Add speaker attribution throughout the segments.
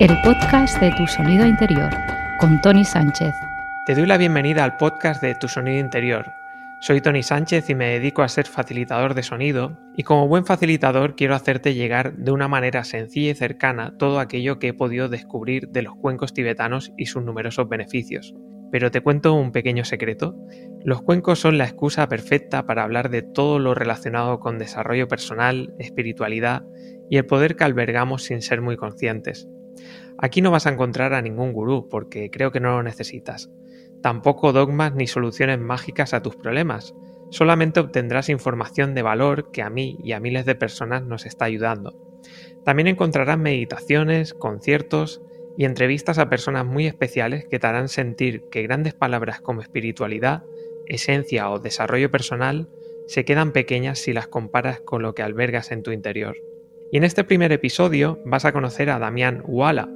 Speaker 1: el podcast de Tu Sonido Interior, con Tony Sánchez.
Speaker 2: Te doy la bienvenida al podcast de Tu Sonido Interior. Soy Tony Sánchez y me dedico a ser facilitador de sonido, y como buen facilitador quiero hacerte llegar de una manera sencilla y cercana todo aquello que he podido descubrir de los cuencos tibetanos y sus numerosos beneficios. Pero te cuento un pequeño secreto. Los cuencos son la excusa perfecta para hablar de todo lo relacionado con desarrollo personal, espiritualidad y el poder que albergamos sin ser muy conscientes. Aquí no vas a encontrar a ningún gurú porque creo que no lo necesitas. Tampoco dogmas ni soluciones mágicas a tus problemas. Solamente obtendrás información de valor que a mí y a miles de personas nos está ayudando. También encontrarás meditaciones, conciertos y entrevistas a personas muy especiales que te harán sentir que grandes palabras como espiritualidad, esencia o desarrollo personal se quedan pequeñas si las comparas con lo que albergas en tu interior. Y en este primer episodio vas a conocer a Damián Wala,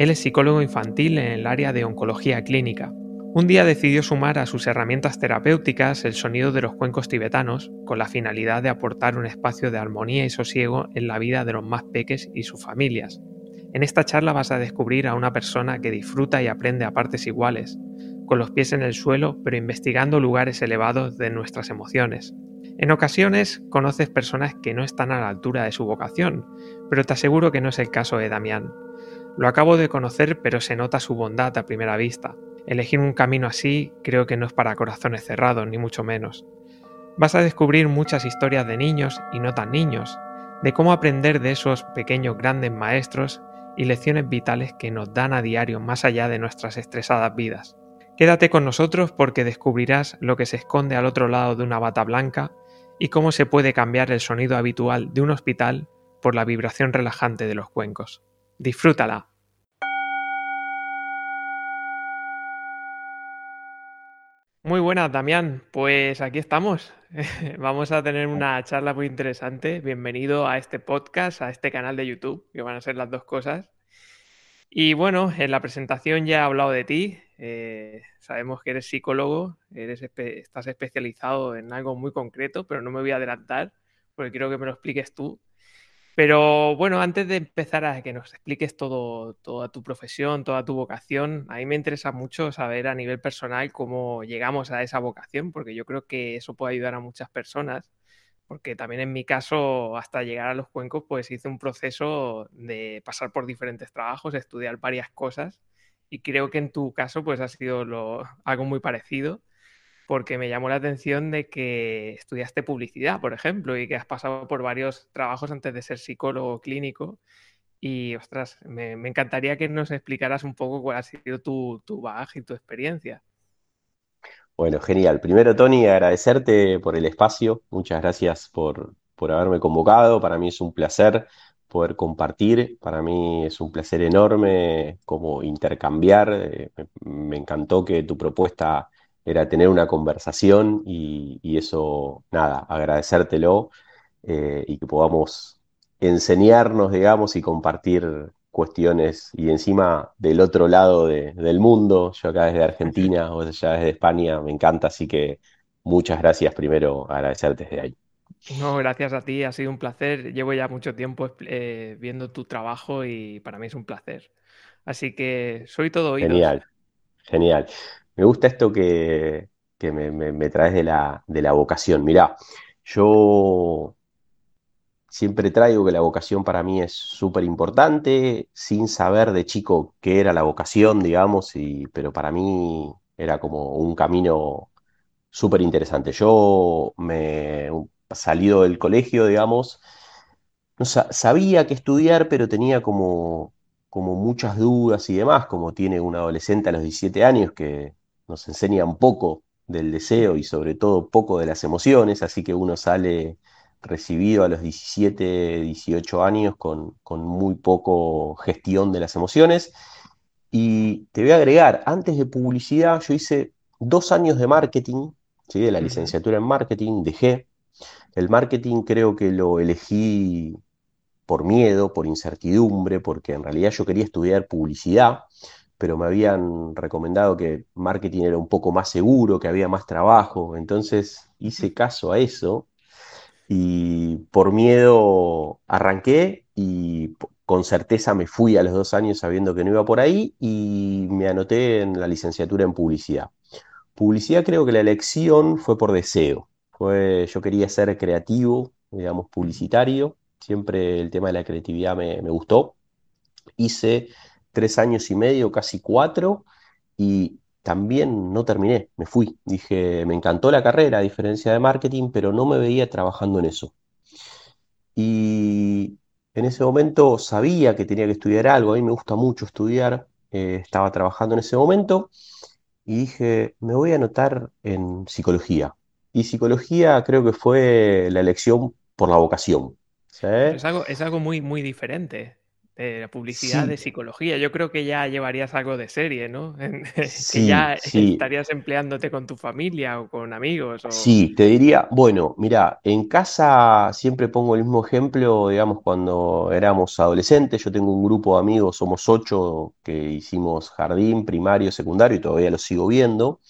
Speaker 2: él es psicólogo infantil en el área de oncología clínica. Un día decidió sumar a sus herramientas terapéuticas el sonido de los cuencos tibetanos con la finalidad de aportar un espacio de armonía y sosiego en la vida de los más peques y sus familias. En esta charla vas a descubrir a una persona que disfruta y aprende a partes iguales, con los pies en el suelo, pero investigando lugares elevados de nuestras emociones. En ocasiones conoces personas que no están a la altura de su vocación, pero te aseguro que no es el caso de Damián. Lo acabo de conocer, pero se nota su bondad a primera vista. Elegir un camino así creo que no es para corazones cerrados, ni mucho menos. Vas a descubrir muchas historias de niños y no tan niños, de cómo aprender de esos pequeños grandes maestros y lecciones vitales que nos dan a diario más allá de nuestras estresadas vidas. Quédate con nosotros porque descubrirás lo que se esconde al otro lado de una bata blanca y cómo se puede cambiar el sonido habitual de un hospital por la vibración relajante de los cuencos. Disfrútala. Muy buenas, Damián. Pues aquí estamos. Vamos a tener una charla muy interesante. Bienvenido a este podcast, a este canal de YouTube, que van a ser las dos cosas. Y bueno, en la presentación ya he hablado de ti. Eh, sabemos que eres psicólogo, eres estás especializado en algo muy concreto, pero no me voy a adelantar porque quiero que me lo expliques tú. Pero bueno, antes de empezar a que nos expliques todo, toda tu profesión, toda tu vocación, a mí me interesa mucho saber a nivel personal cómo llegamos a esa vocación, porque yo creo que eso puede ayudar a muchas personas, porque también en mi caso, hasta llegar a los cuencos, pues hice un proceso de pasar por diferentes trabajos, estudiar varias cosas, y creo que en tu caso, pues ha sido algo muy parecido porque me llamó la atención de que estudiaste publicidad, por ejemplo, y que has pasado por varios trabajos antes de ser psicólogo clínico. Y, ostras, me, encantaría que nos explicaras un poco cuál ha sido tu, tu bagaje y tu experiencia.
Speaker 3: Bueno, genial. Primero, Tony, agradecerte por el espacio. Muchas gracias por, por haberme convocado. Para mí es un placer poder compartir. Para mí es un placer enorme como intercambiar. Eh, me encantó que tu propuesta era tener una conversación y, eso, nada, agradecértelo eh, y que podamos enseñarnos, digamos, y compartir cuestiones y encima del otro lado del mundo, yo acá desde Argentina, vos allá desde España, me encanta, así que muchas gracias primero, agradecerte desde ahí.
Speaker 2: No, gracias a ti, ha sido un placer. Llevo ya mucho tiempo eh, viendo tu trabajo y para mí es un placer. Así que soy todo oídos.
Speaker 3: Genial, genial. Me gusta esto que, me, traes de la, vocación. Mirá, yo siempre traigo que la vocación para mí es súper importante, sin saber de chico qué era la vocación, digamos, y, pero para mí era como un camino súper interesante. Yo me salido del colegio, digamos, no sabía qué estudiar, pero tenía como, como muchas dudas y demás, como tiene un adolescente a los 17 años que nos enseñan poco del deseo y sobre todo poco de las emociones, así que uno sale recibido a los 17, 18 años con, muy poco gestión de las emociones. Y te voy a agregar, antes de publicidad yo hice dos años de marketing, ¿sí? de la licenciatura en marketing, dejé. El marketing creo que lo elegí por miedo, por incertidumbre, porque en realidad yo quería estudiar publicidad pero me habían recomendado que marketing era un poco más seguro, que había más trabajo, entonces hice caso a eso y por miedo arranqué y con certeza me fui a los dos años sabiendo que no iba por ahí y me anoté en la licenciatura en publicidad. Publicidad creo que la elección fue por deseo. Fue, yo quería ser creativo, digamos, publicitario. Siempre el tema de la creatividad me, me gustó. Hice tres años y medio, casi cuatro, y también no terminé, me fui. Dije, me encantó la carrera, a diferencia de marketing, pero no me veía trabajando en eso. Y en ese momento sabía que tenía que estudiar algo, a mí me gusta mucho estudiar, eh, estaba trabajando en ese momento y dije, me voy a anotar en psicología. Y psicología creo que fue la elección por la vocación.
Speaker 2: Es algo, es algo muy, muy diferente la publicidad de psicología. Yo creo que ya llevarías algo de serie, ¿no? que ya estarías empleándote con tu familia o con amigos.
Speaker 3: Sí, te diría, bueno, mira, en casa siempre pongo el mismo ejemplo, digamos, cuando éramos adolescentes, yo tengo un grupo de amigos, somos ocho que hicimos jardín, primario, secundario y todavía lo sigo viendo.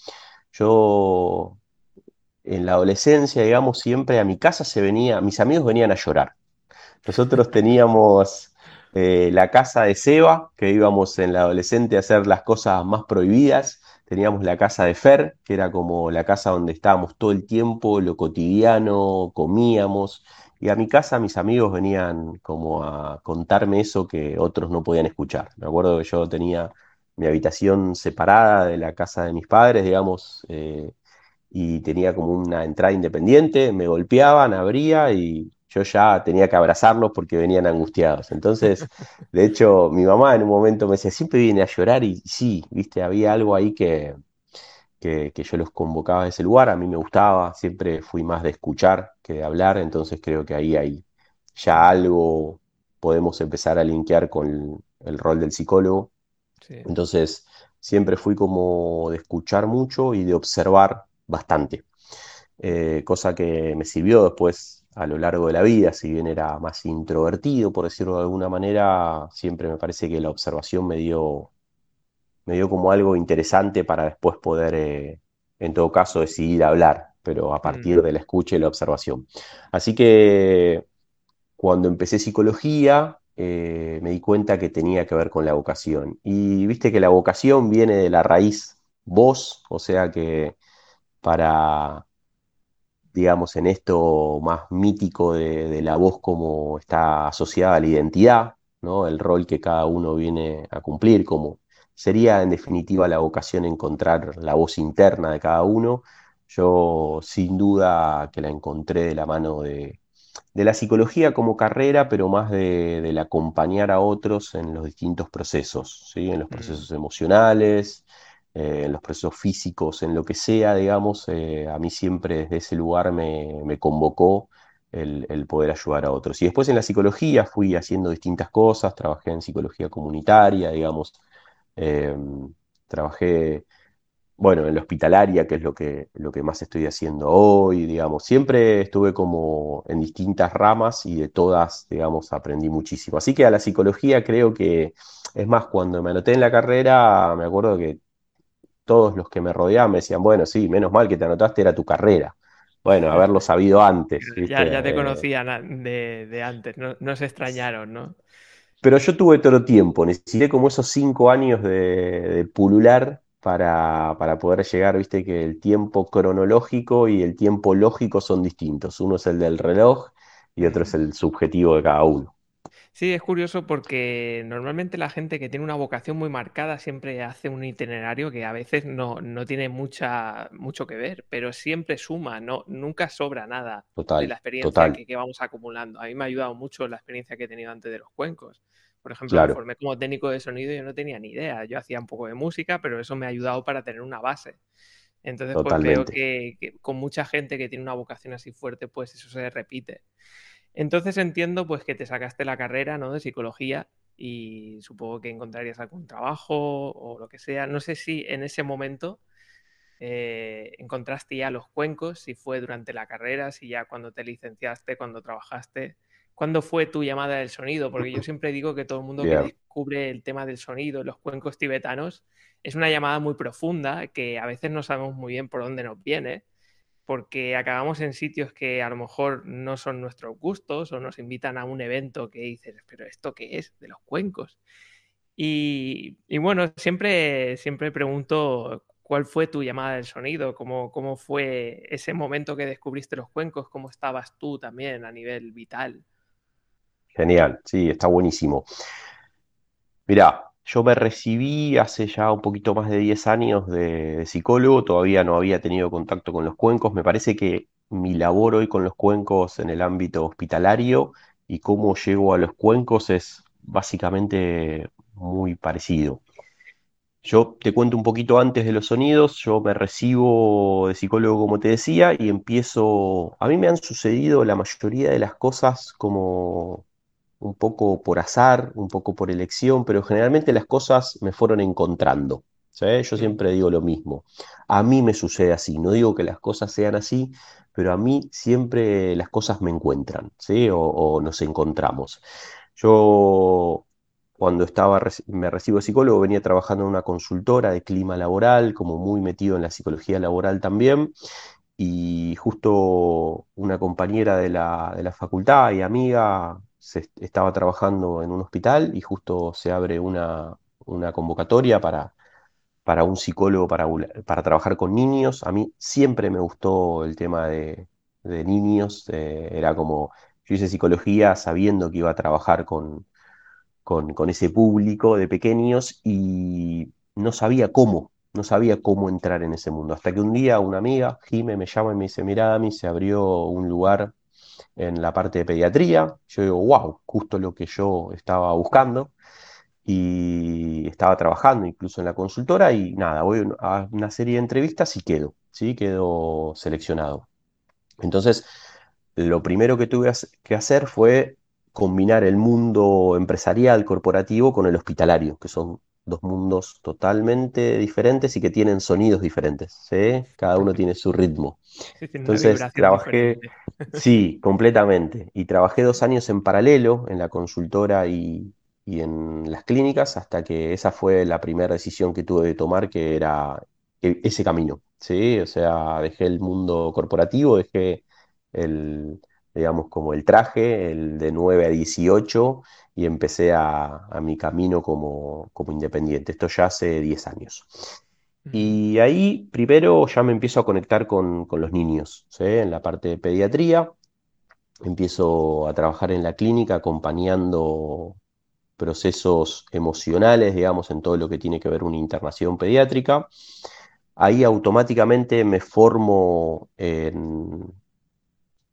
Speaker 3: Yo en la adolescencia, digamos, siempre a mi casa se venía, mis amigos venían a llorar. Nosotros teníamos eh, la casa de Seba, que íbamos en la adolescente a hacer las cosas más prohibidas. Teníamos la casa de Fer, que era como la casa donde estábamos todo el tiempo, lo cotidiano, comíamos. Y a mi casa mis amigos venían como a contarme eso que otros no podían escuchar. Me acuerdo que yo tenía mi habitación separada de la casa de mis padres, digamos, eh, y tenía como una entrada independiente, me golpeaban, abría y yo ya tenía que abrazarlos porque venían angustiados. Entonces, de hecho, mi mamá en un momento me decía, siempre viene a llorar y sí, viste, había algo ahí que, que, yo los convocaba a ese lugar, a mí me gustaba, siempre fui más de escuchar que de hablar, entonces creo que ahí hay ya algo, podemos empezar a linkear con el, rol del psicólogo. Entonces, siempre fui como de escuchar mucho y de observar bastante, eh, cosa que me sirvió después a lo largo de la vida, si bien era más introvertido, por decirlo de alguna manera, siempre me parece que la observación me dio, me dio como algo interesante para después poder, eh, en todo caso, decidir hablar, pero a mm. partir de la escucha y la observación. Así que cuando empecé psicología, eh, me di cuenta que tenía que ver con la vocación. Y viste que la vocación viene de la raíz voz, o sea que para digamos, en esto más mítico de, la voz como está asociada a la identidad, ¿no? El rol que cada uno viene a cumplir, como sería en definitiva la vocación encontrar la voz interna de cada uno. Yo sin duda que la encontré de la mano de, la psicología como carrera, pero más de, del acompañar a otros en los distintos procesos, ¿sí? en los mm. procesos emocionales, eh, en los procesos físicos, en lo que sea, digamos, eh, a mí siempre desde ese lugar me, convocó el, poder ayudar a otros. Y después en la psicología fui haciendo distintas cosas, trabajé en psicología comunitaria, digamos, em, trabajé, bueno, en la hospitalaria, que es lo que, lo que más estoy haciendo hoy, digamos, siempre estuve como en distintas ramas y de todas, digamos, aprendí muchísimo. Así que a la psicología creo que, es más, cuando me anoté en la carrera, me acuerdo que todos los que me rodeaban me decían, bueno, sí, menos mal que te anotaste, era tu carrera. Bueno, haberlo sabido antes.
Speaker 2: Ya, te eh, conocían de, antes, no, se extrañaron, ¿no?
Speaker 3: Pero yo tuve todo tiempo, necesité como esos cinco años de, pulular para, para, poder llegar, viste que el tiempo cronológico y el tiempo lógico son distintos. Uno es el del reloj y otro es el subjetivo de cada uno.
Speaker 2: Sí, es curioso porque normalmente la gente que tiene una vocación muy marcada siempre hace un itinerario que a veces no, tiene mucha, mucho que ver, pero siempre suma, no, nunca sobra nada de la experiencia que, vamos acumulando. A mí me ha ayudado mucho la experiencia que he tenido antes de los cuencos. Por ejemplo, me formé como técnico de sonido y yo no tenía ni idea. Yo hacía un poco de música, pero eso me ha ayudado para tener una base. Entonces, pues creo que, que con mucha gente que tiene una vocación así fuerte, pues eso se repite. Entonces entiendo pues que te sacaste la carrera ¿no? de psicología y supongo que encontrarías algún trabajo o lo que sea. No sé si en ese momento eh, encontraste ya los cuencos, si fue durante la carrera, si ya cuando te licenciaste, cuando trabajaste. ¿Cuándo fue tu llamada del sonido? Porque yo siempre digo que todo el mundo que descubre el tema del sonido, los cuencos tibetanos, es una llamada muy profunda que a veces no sabemos muy bien por dónde nos viene porque acabamos en sitios que a lo mejor no son nuestros gustos o nos invitan a un evento que dices, pero ¿esto qué es? De los cuencos. Y, bueno, siempre, siempre pregunto cuál fue tu llamada del sonido, cómo, cómo fue ese momento que descubriste los cuencos, cómo estabas tú también a nivel vital.
Speaker 3: Genial, sí, está buenísimo. Mira, yo me recibí hace ya un poquito más de 10 años de, psicólogo, todavía no había tenido contacto con los cuencos. Me parece que mi labor hoy con los cuencos en el ámbito hospitalario y cómo llego a los cuencos es básicamente muy parecido. Yo te cuento un poquito antes de los sonidos, yo me recibo de psicólogo como te decía y empiezo, a mí me han sucedido la mayoría de las cosas como un poco por azar, un poco por elección, pero generalmente las cosas me fueron encontrando. Yo siempre digo lo mismo. A mí me sucede así, no digo que las cosas sean así, pero a mí siempre las cosas me encuentran, ¿sí? o, nos encontramos. Yo cuando estaba, me recibo de psicólogo, venía trabajando en una consultora de clima laboral, como muy metido en la psicología laboral también, y justo una compañera de la, de la facultad y amiga se estaba trabajando en un hospital y justo se abre una, convocatoria para, para un psicólogo para, para, trabajar con niños. A mí siempre me gustó el tema de, niños, eh, era como, yo hice psicología sabiendo que iba a trabajar con, con, ese público de pequeños y no sabía cómo, no sabía cómo entrar en ese mundo. Hasta que un día una amiga, Jime, me llama y me dice, mira, a mí se abrió un lugar en la parte de pediatría. Yo digo, wow, justo lo que yo estaba buscando. Y estaba trabajando incluso en la consultora y nada, voy a una serie de entrevistas y quedo, ¿sí? Quedo seleccionado. Entonces, lo primero que tuve que hacer fue combinar el mundo empresarial, corporativo, con el hospitalario, que son dos mundos totalmente diferentes y que tienen sonidos diferentes. ¿sí? Cada uno tiene su ritmo. Entonces trabajé, sí, completamente. Y trabajé dos años en paralelo en la consultora y, en las clínicas hasta que esa fue la primera decisión que tuve de tomar, que era e, ese camino. ¿sí? O sea, dejé el mundo corporativo, dejé el, digamos, como el traje, el de 9 a 18, y empecé a, mi camino como, como, independiente. Esto ya hace 10 años. Y ahí primero ya me empiezo a conectar con, los niños, en la parte de pediatría. Empiezo a trabajar en la clínica acompañando procesos emocionales, digamos, en todo lo que tiene que ver una internación pediátrica. Ahí automáticamente me formo en,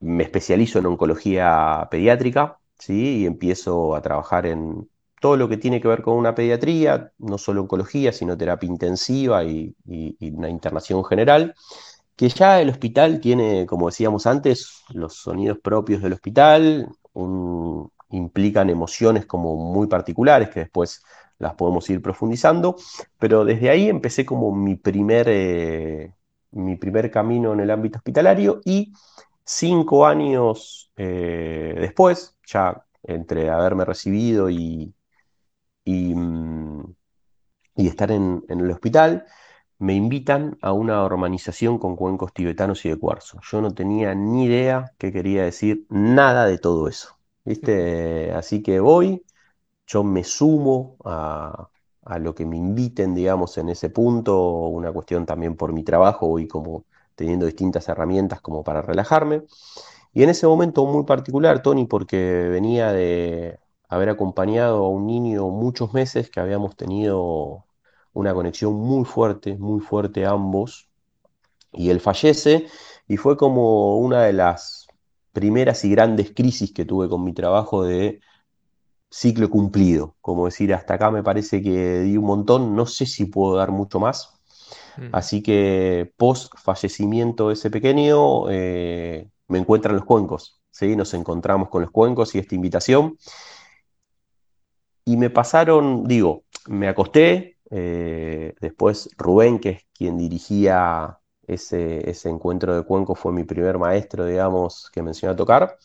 Speaker 3: me especializo en oncología pediátrica, ¿sí? Y empiezo a trabajar en todo lo que tiene que ver con una pediatría, no solo oncología, sino terapia intensiva y, una internación general, que ya el hospital tiene, como decíamos antes, los sonidos propios del hospital, implican emociones como muy particulares que después las podemos ir profundizando, pero desde ahí empecé como mi primer, eh, mi primer camino en el ámbito hospitalario y Cinco años eh, después, ya entre haberme recibido y, y, mm, estar en, el hospital, me invitan a una organización con cuencos tibetanos y de cuarzo. Yo no tenía ni idea qué quería decir nada de todo eso. ¿viste? Así que voy, yo me sumo a, a, lo que me inviten, digamos, en ese punto, una cuestión también por mi trabajo, y como teniendo distintas herramientas como para relajarme. Y en ese momento muy particular, Tony, porque venía de haber acompañado a un niño muchos meses que habíamos tenido una conexión muy fuerte, muy fuerte ambos, y él fallece, y fue como una de las primeras y grandes crisis que tuve con mi trabajo de ciclo cumplido, como decir, hasta acá me parece que di un montón, no sé si puedo dar mucho más, Así que post fallecimiento de ese pequeño, eh, me encuentran los cuencos. ¿sí? Nos encontramos con los cuencos y esta invitación. Y me pasaron, digo, me acosté. Eh, después Rubén, que es quien dirigía ese, ese encuentro de cuencos, fue mi primer maestro, digamos, que me enseñó a tocar.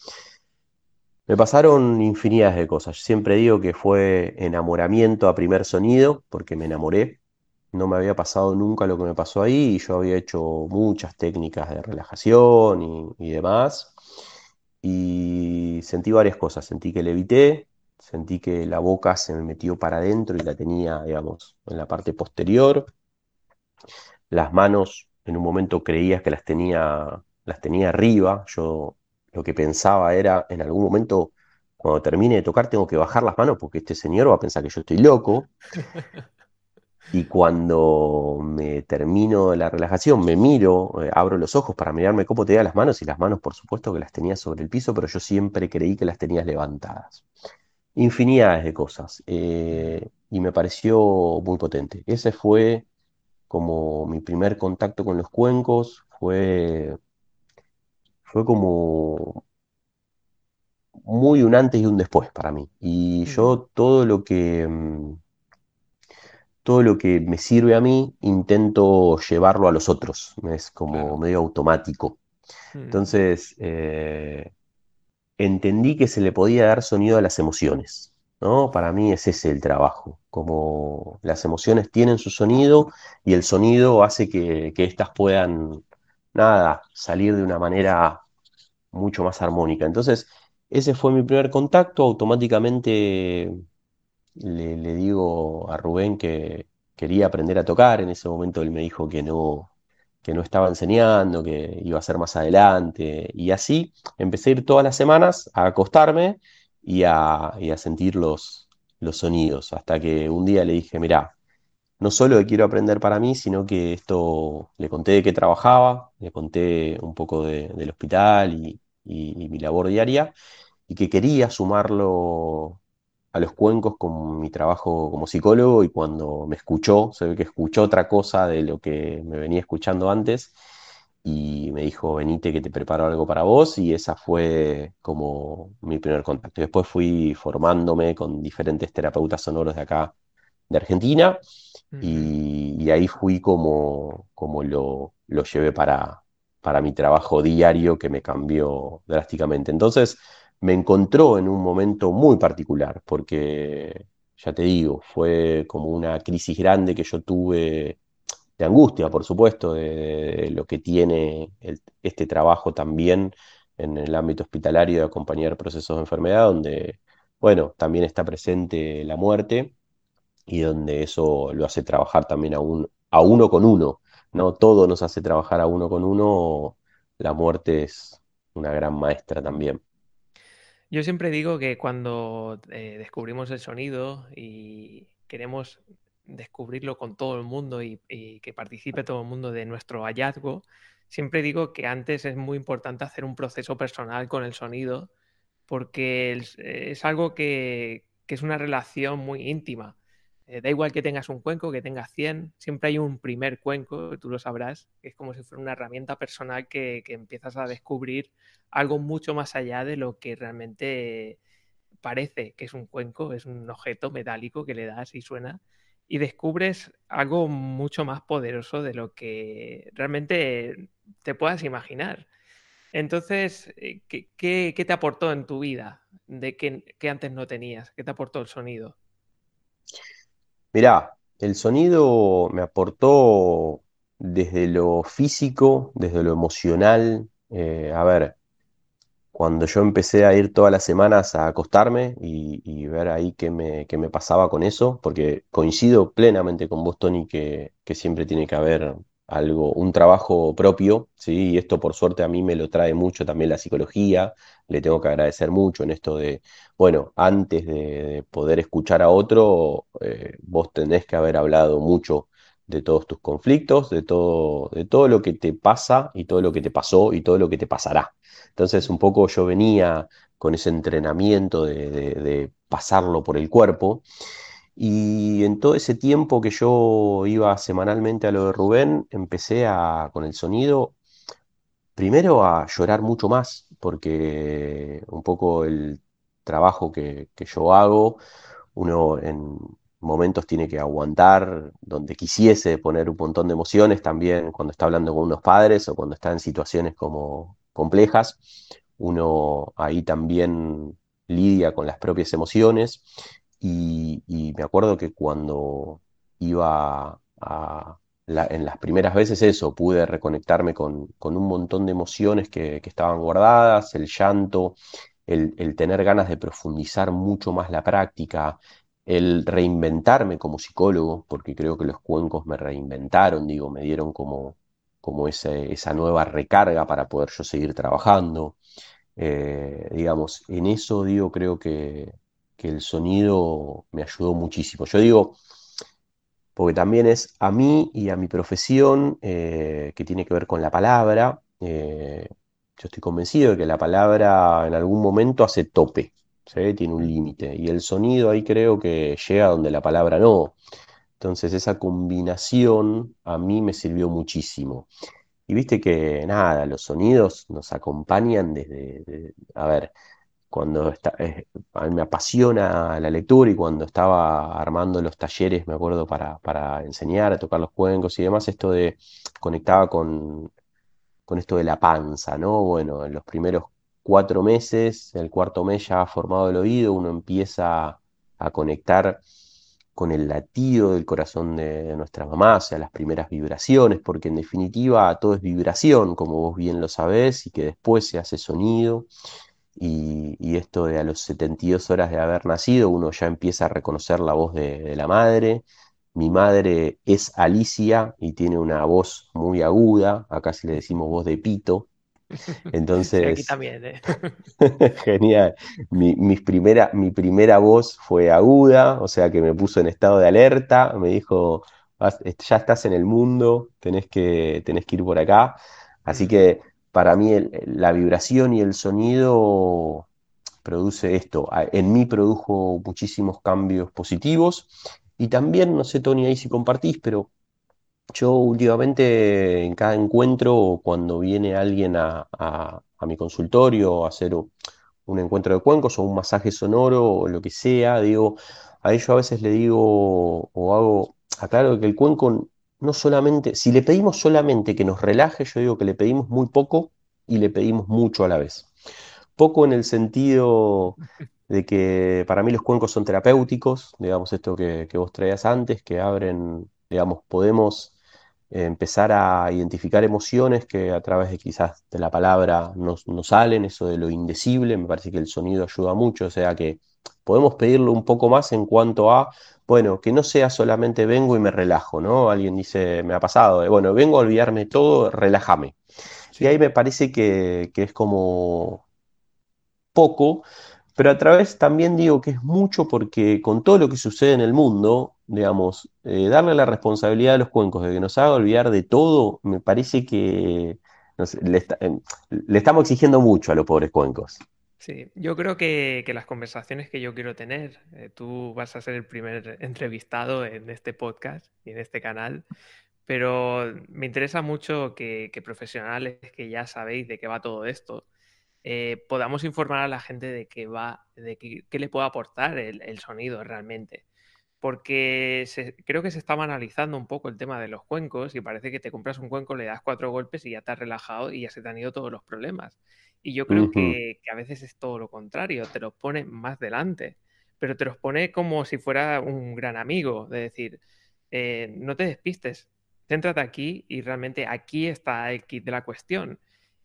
Speaker 3: Me pasaron infinidades de cosas. Siempre digo que fue enamoramiento a primer sonido, porque me enamoré no me había pasado nunca lo que me pasó ahí y yo había hecho muchas técnicas de relajación y, demás. Y sentí varias cosas. Sentí que levité, sentí que la boca se me metió para adentro y la tenía, digamos, en la parte posterior. Las manos, en un momento creías que las tenía, las tenía arriba. Yo lo que pensaba era, en algún momento, cuando termine de tocar, tengo que bajar las manos porque este señor va a pensar que yo estoy loco. Y cuando me termino la relajación, me miro, eh, abro los ojos para mirarme cómo tenía las manos y las manos por supuesto que las tenía sobre el piso, pero yo siempre creí que las tenías levantadas. Infinidades de cosas. Eh, y me pareció muy potente. Ese fue como mi primer contacto con los cuencos, fue, fue como muy un antes y un después para mí. Y yo todo lo que mm, todo lo que me sirve a mí intento llevarlo a los otros. Es como medio automático. Mm. Entonces, eh, entendí que se le podía dar sonido a las emociones. ¿no? Para mí es ese el trabajo. Como las emociones tienen su sonido y el sonido hace que, que éstas puedan, nada, salir de una manera mucho más armónica. Entonces, ese fue mi primer contacto. Automáticamente le, digo a Rubén que quería aprender a tocar. En ese momento él me dijo que no, que no estaba enseñando, que iba a ser más adelante. Y así empecé a ir todas las semanas a acostarme y a, sentir los, los sonidos. Hasta que un día le dije, mirá, no solo que quiero aprender para mí, sino que esto le conté de qué trabajaba, le conté un poco del hospital y, y, mi labor diaria, y que quería sumarlo a los cuencos con mi trabajo como psicólogo y cuando me escuchó, se ve que escuchó otra cosa de lo que me venía escuchando antes y me dijo, venite que te preparo algo para vos y esa fue como mi primer contacto. Después fui formándome con diferentes terapeutas sonoros de acá, de Argentina, y, ahí fui como, como lo, lo llevé para, para mi trabajo diario que me cambió drásticamente. Entonces, me encontró en un momento muy particular, porque, ya te digo, fue como una crisis grande que yo tuve de angustia, por supuesto, de, lo que tiene este trabajo también en el ámbito hospitalario de acompañar procesos de enfermedad, donde, bueno, también está presente la muerte y donde eso lo hace trabajar también a, a uno con uno, ¿no? Todo nos hace trabajar a uno con uno, la muerte es una gran maestra también.
Speaker 2: Yo siempre digo que cuando eh, descubrimos el sonido y queremos descubrirlo con todo el mundo y, que participe todo el mundo de nuestro hallazgo, siempre digo que antes es muy importante hacer un proceso personal con el sonido porque es, algo que, que, es una relación muy íntima. Eh, da igual que tengas un cuenco, que tengas 100, siempre hay un primer cuenco, tú lo sabrás, que es como si fuera una herramienta personal que, empiezas a descubrir algo mucho más allá de lo que realmente parece que es un cuenco, es un objeto metálico que le das y suena, y descubres algo mucho más poderoso de lo que realmente te puedas imaginar. Entonces, eh, ¿qué, te aportó en tu vida de que antes no tenías? ¿Qué te aportó el sonido?
Speaker 3: Mirá, el sonido me aportó desde lo físico, desde lo emocional. Eh, a ver, cuando yo empecé a ir todas las semanas a acostarme y, ver ahí qué me, qué me, pasaba con eso, porque coincido plenamente con vos, Tony, que, que siempre tiene que haber algo, un trabajo propio, ¿sí? Y esto por suerte a mí me lo trae mucho también la psicología, le tengo que agradecer mucho en esto de, bueno, antes de, poder escuchar a otro, eh, vos tenés que haber hablado mucho de todos tus conflictos, de todo, de todo lo que te pasa y todo lo que te pasó y todo lo que te pasará. Entonces un poco yo venía con ese entrenamiento de, de pasarlo por el cuerpo. Y en todo ese tiempo que yo iba semanalmente a lo de Rubén, empecé a, con el sonido, primero a llorar mucho más, porque un poco el trabajo que, yo hago, uno en momentos tiene que aguantar donde quisiese poner un montón de emociones, también cuando está hablando con unos padres o cuando está en situaciones como complejas, uno ahí también lidia con las propias emociones y, me acuerdo que cuando iba en las primeras veces eso, pude reconectarme con, un montón de emociones que, estaban guardadas, el llanto, el, tener ganas de profundizar mucho más la práctica, el reinventarme como psicólogo, porque creo que los cuencos me reinventaron, digo, me dieron como, como esa nueva recarga para poder yo seguir trabajando. Eh, digamos, en eso digo, creo que, que el sonido me ayudó muchísimo. Yo digo, porque también es a mí y a mi profesión eh, que tiene que ver con la palabra. Eh, yo estoy convencido de que la palabra en algún momento hace tope, tiene un límite, y el sonido ahí creo que llega donde la palabra no. Entonces esa combinación a mí me sirvió muchísimo. Y viste que nada, los sonidos nos acompañan desde, a ver, cuando está, eh, me apasiona la lectura y cuando estaba armando los talleres, me acuerdo, para, para enseñar a tocar los cuencos y demás, esto de conectaba con, con esto de la panza, ¿no? Bueno, en los primeros cuatro meses, el cuarto mes ya ha formado el oído, uno empieza a conectar con el latido del corazón de nuestra mamá, o sea, las primeras vibraciones, porque en definitiva todo es vibración, como vos bien lo sabés, y que después se hace sonido. Y, esto de a los 72 horas de haber nacido, uno ya empieza a reconocer la voz de, la madre. Mi madre es Alicia y tiene una voz muy aguda, acá si le decimos voz de pito. Entonces,
Speaker 2: aquí también, ¿eh?
Speaker 3: genial. Mi, primera, mi primera voz fue aguda, o sea que me puso en estado de alerta, me dijo, ya estás en el mundo, tenés que, tenés que ir por acá. Así que para mí la vibración y el sonido produce esto. En mí produjo muchísimos cambios positivos y también, no sé Tony ahí si compartís, pero yo últimamente en cada encuentro, cuando viene alguien a, mi consultorio a hacer un encuentro de cuencos o un masaje sonoro o lo que sea, digo, a ellos a veces le digo o hago, aclaro que el cuenco no solamente, si le pedimos solamente que nos relaje, yo digo que le pedimos muy poco y le pedimos mucho a la vez. Poco en el sentido de que para mí los cuencos son terapéuticos, digamos esto que, vos traías antes, que abren, digamos, podemos empezar a identificar emociones que a través de quizás de la palabra no salen, eso de lo indecible, me parece que el sonido ayuda mucho, o sea que podemos pedirlo un poco más en cuanto a, bueno, que no sea solamente vengo y me relajo, ¿no? Alguien dice, me ha pasado, bueno, vengo a olvidarme todo, relájame. Y ahí me parece que, es como poco, pero a través también digo que es mucho porque con todo lo que sucede en el mundo, digamos, eh, darle la responsabilidad a los cuencos de que nos haga olvidar de todo, me parece que le, le, estamos exigiendo mucho a los pobres cuencos.
Speaker 2: Sí, yo creo que, las conversaciones que yo quiero tener, eh, tú vas a ser el primer entrevistado en este podcast y en este canal, pero me interesa mucho que, profesionales que ya sabéis de qué va todo esto, eh, podamos informar a la gente de qué va, de qué, le puede aportar el, sonido realmente. Porque creo que se estaba analizando un poco el tema de los cuencos y parece que te compras un cuenco, le das cuatro golpes y ya te has relajado y ya se te han ido todos los problemas. Y yo creo que, a veces es todo lo contrario, te los pone más delante, pero te los pone como si fuera un gran amigo, de decir, eh, no te despistes, céntrate aquí y realmente aquí está el kit de la cuestión.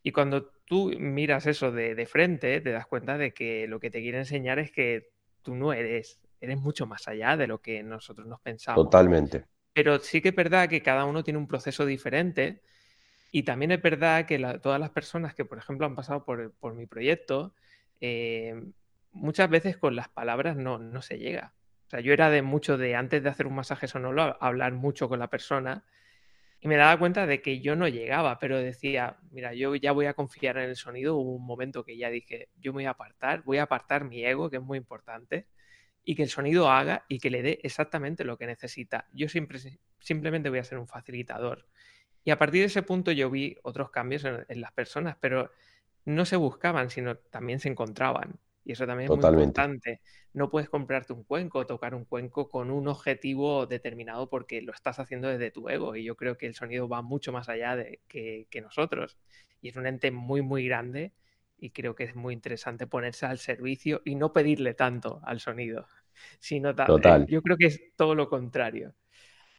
Speaker 2: Y cuando tú miras eso de, de frente, te das cuenta de que lo que te quiere enseñar es que tú no eres, eres mucho más allá de lo que nosotros nos pensamos.
Speaker 3: Totalmente.
Speaker 2: Pero sí que es verdad que cada uno tiene un proceso diferente y también es verdad que todas las personas que, por ejemplo, han pasado por, mi proyecto, eh, muchas veces con las palabras no, no, se llega. O sea, yo era de mucho de antes de hacer un masaje sonoro, hablar mucho con la persona y me daba cuenta de que yo no llegaba, pero decía, mira, yo ya voy a confiar en el sonido. Hubo un momento que ya dije, yo me voy a apartar, voy a apartar mi ego, que es muy importante, y que el sonido haga y que le dé exactamente lo que necesita. Yo siempre, simplemente voy a ser un facilitador. Y a partir de ese punto yo vi otros cambios en, las personas, pero no se buscaban, sino también se encontraban. Y eso también es muy importante. No puedes comprarte un cuenco, tocar un cuenco con un objetivo determinado porque lo estás haciendo desde tu ego. Y yo creo que el sonido va mucho más allá de que, nosotros. Y es un ente muy, muy grande. Y creo que es muy interesante ponerse al servicio y no pedirle tanto al sonido. Sino Total. Yo creo que es todo lo contrario.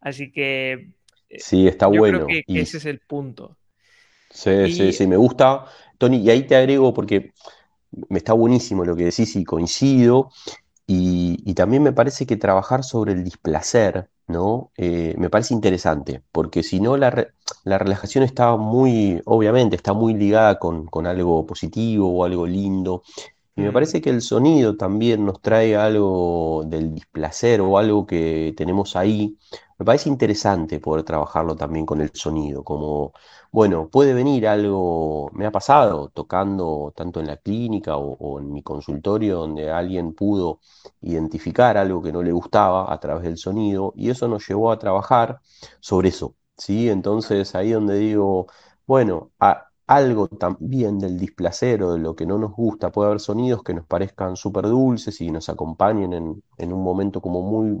Speaker 2: Así que...
Speaker 3: Eh, sí, está
Speaker 2: yo
Speaker 3: bueno.
Speaker 2: Creo que, ese es el punto.
Speaker 3: Sí, sí, sí, me gusta. Tony, y ahí te agrego porque me está buenísimo lo que decís y coincido. Y, también me parece que trabajar sobre el displacer, ¿no? Eh, me parece interesante, porque si no, la, relajación está muy, obviamente, está muy ligada con, con algo positivo o algo lindo. Y me parece que el sonido también nos trae algo del displacer o algo que tenemos ahí. Me parece interesante poder trabajarlo también con el sonido, como, bueno, puede venir algo, me ha pasado tocando tanto en la clínica o, en mi consultorio donde alguien pudo identificar algo que no le gustaba a través del sonido y eso nos llevó a trabajar sobre eso, ¿sí? Entonces ahí donde digo, bueno, a, algo también del displacer o de lo que no nos gusta. Puede haber sonidos que nos parezcan súper dulces y nos acompañen en, un momento como muy,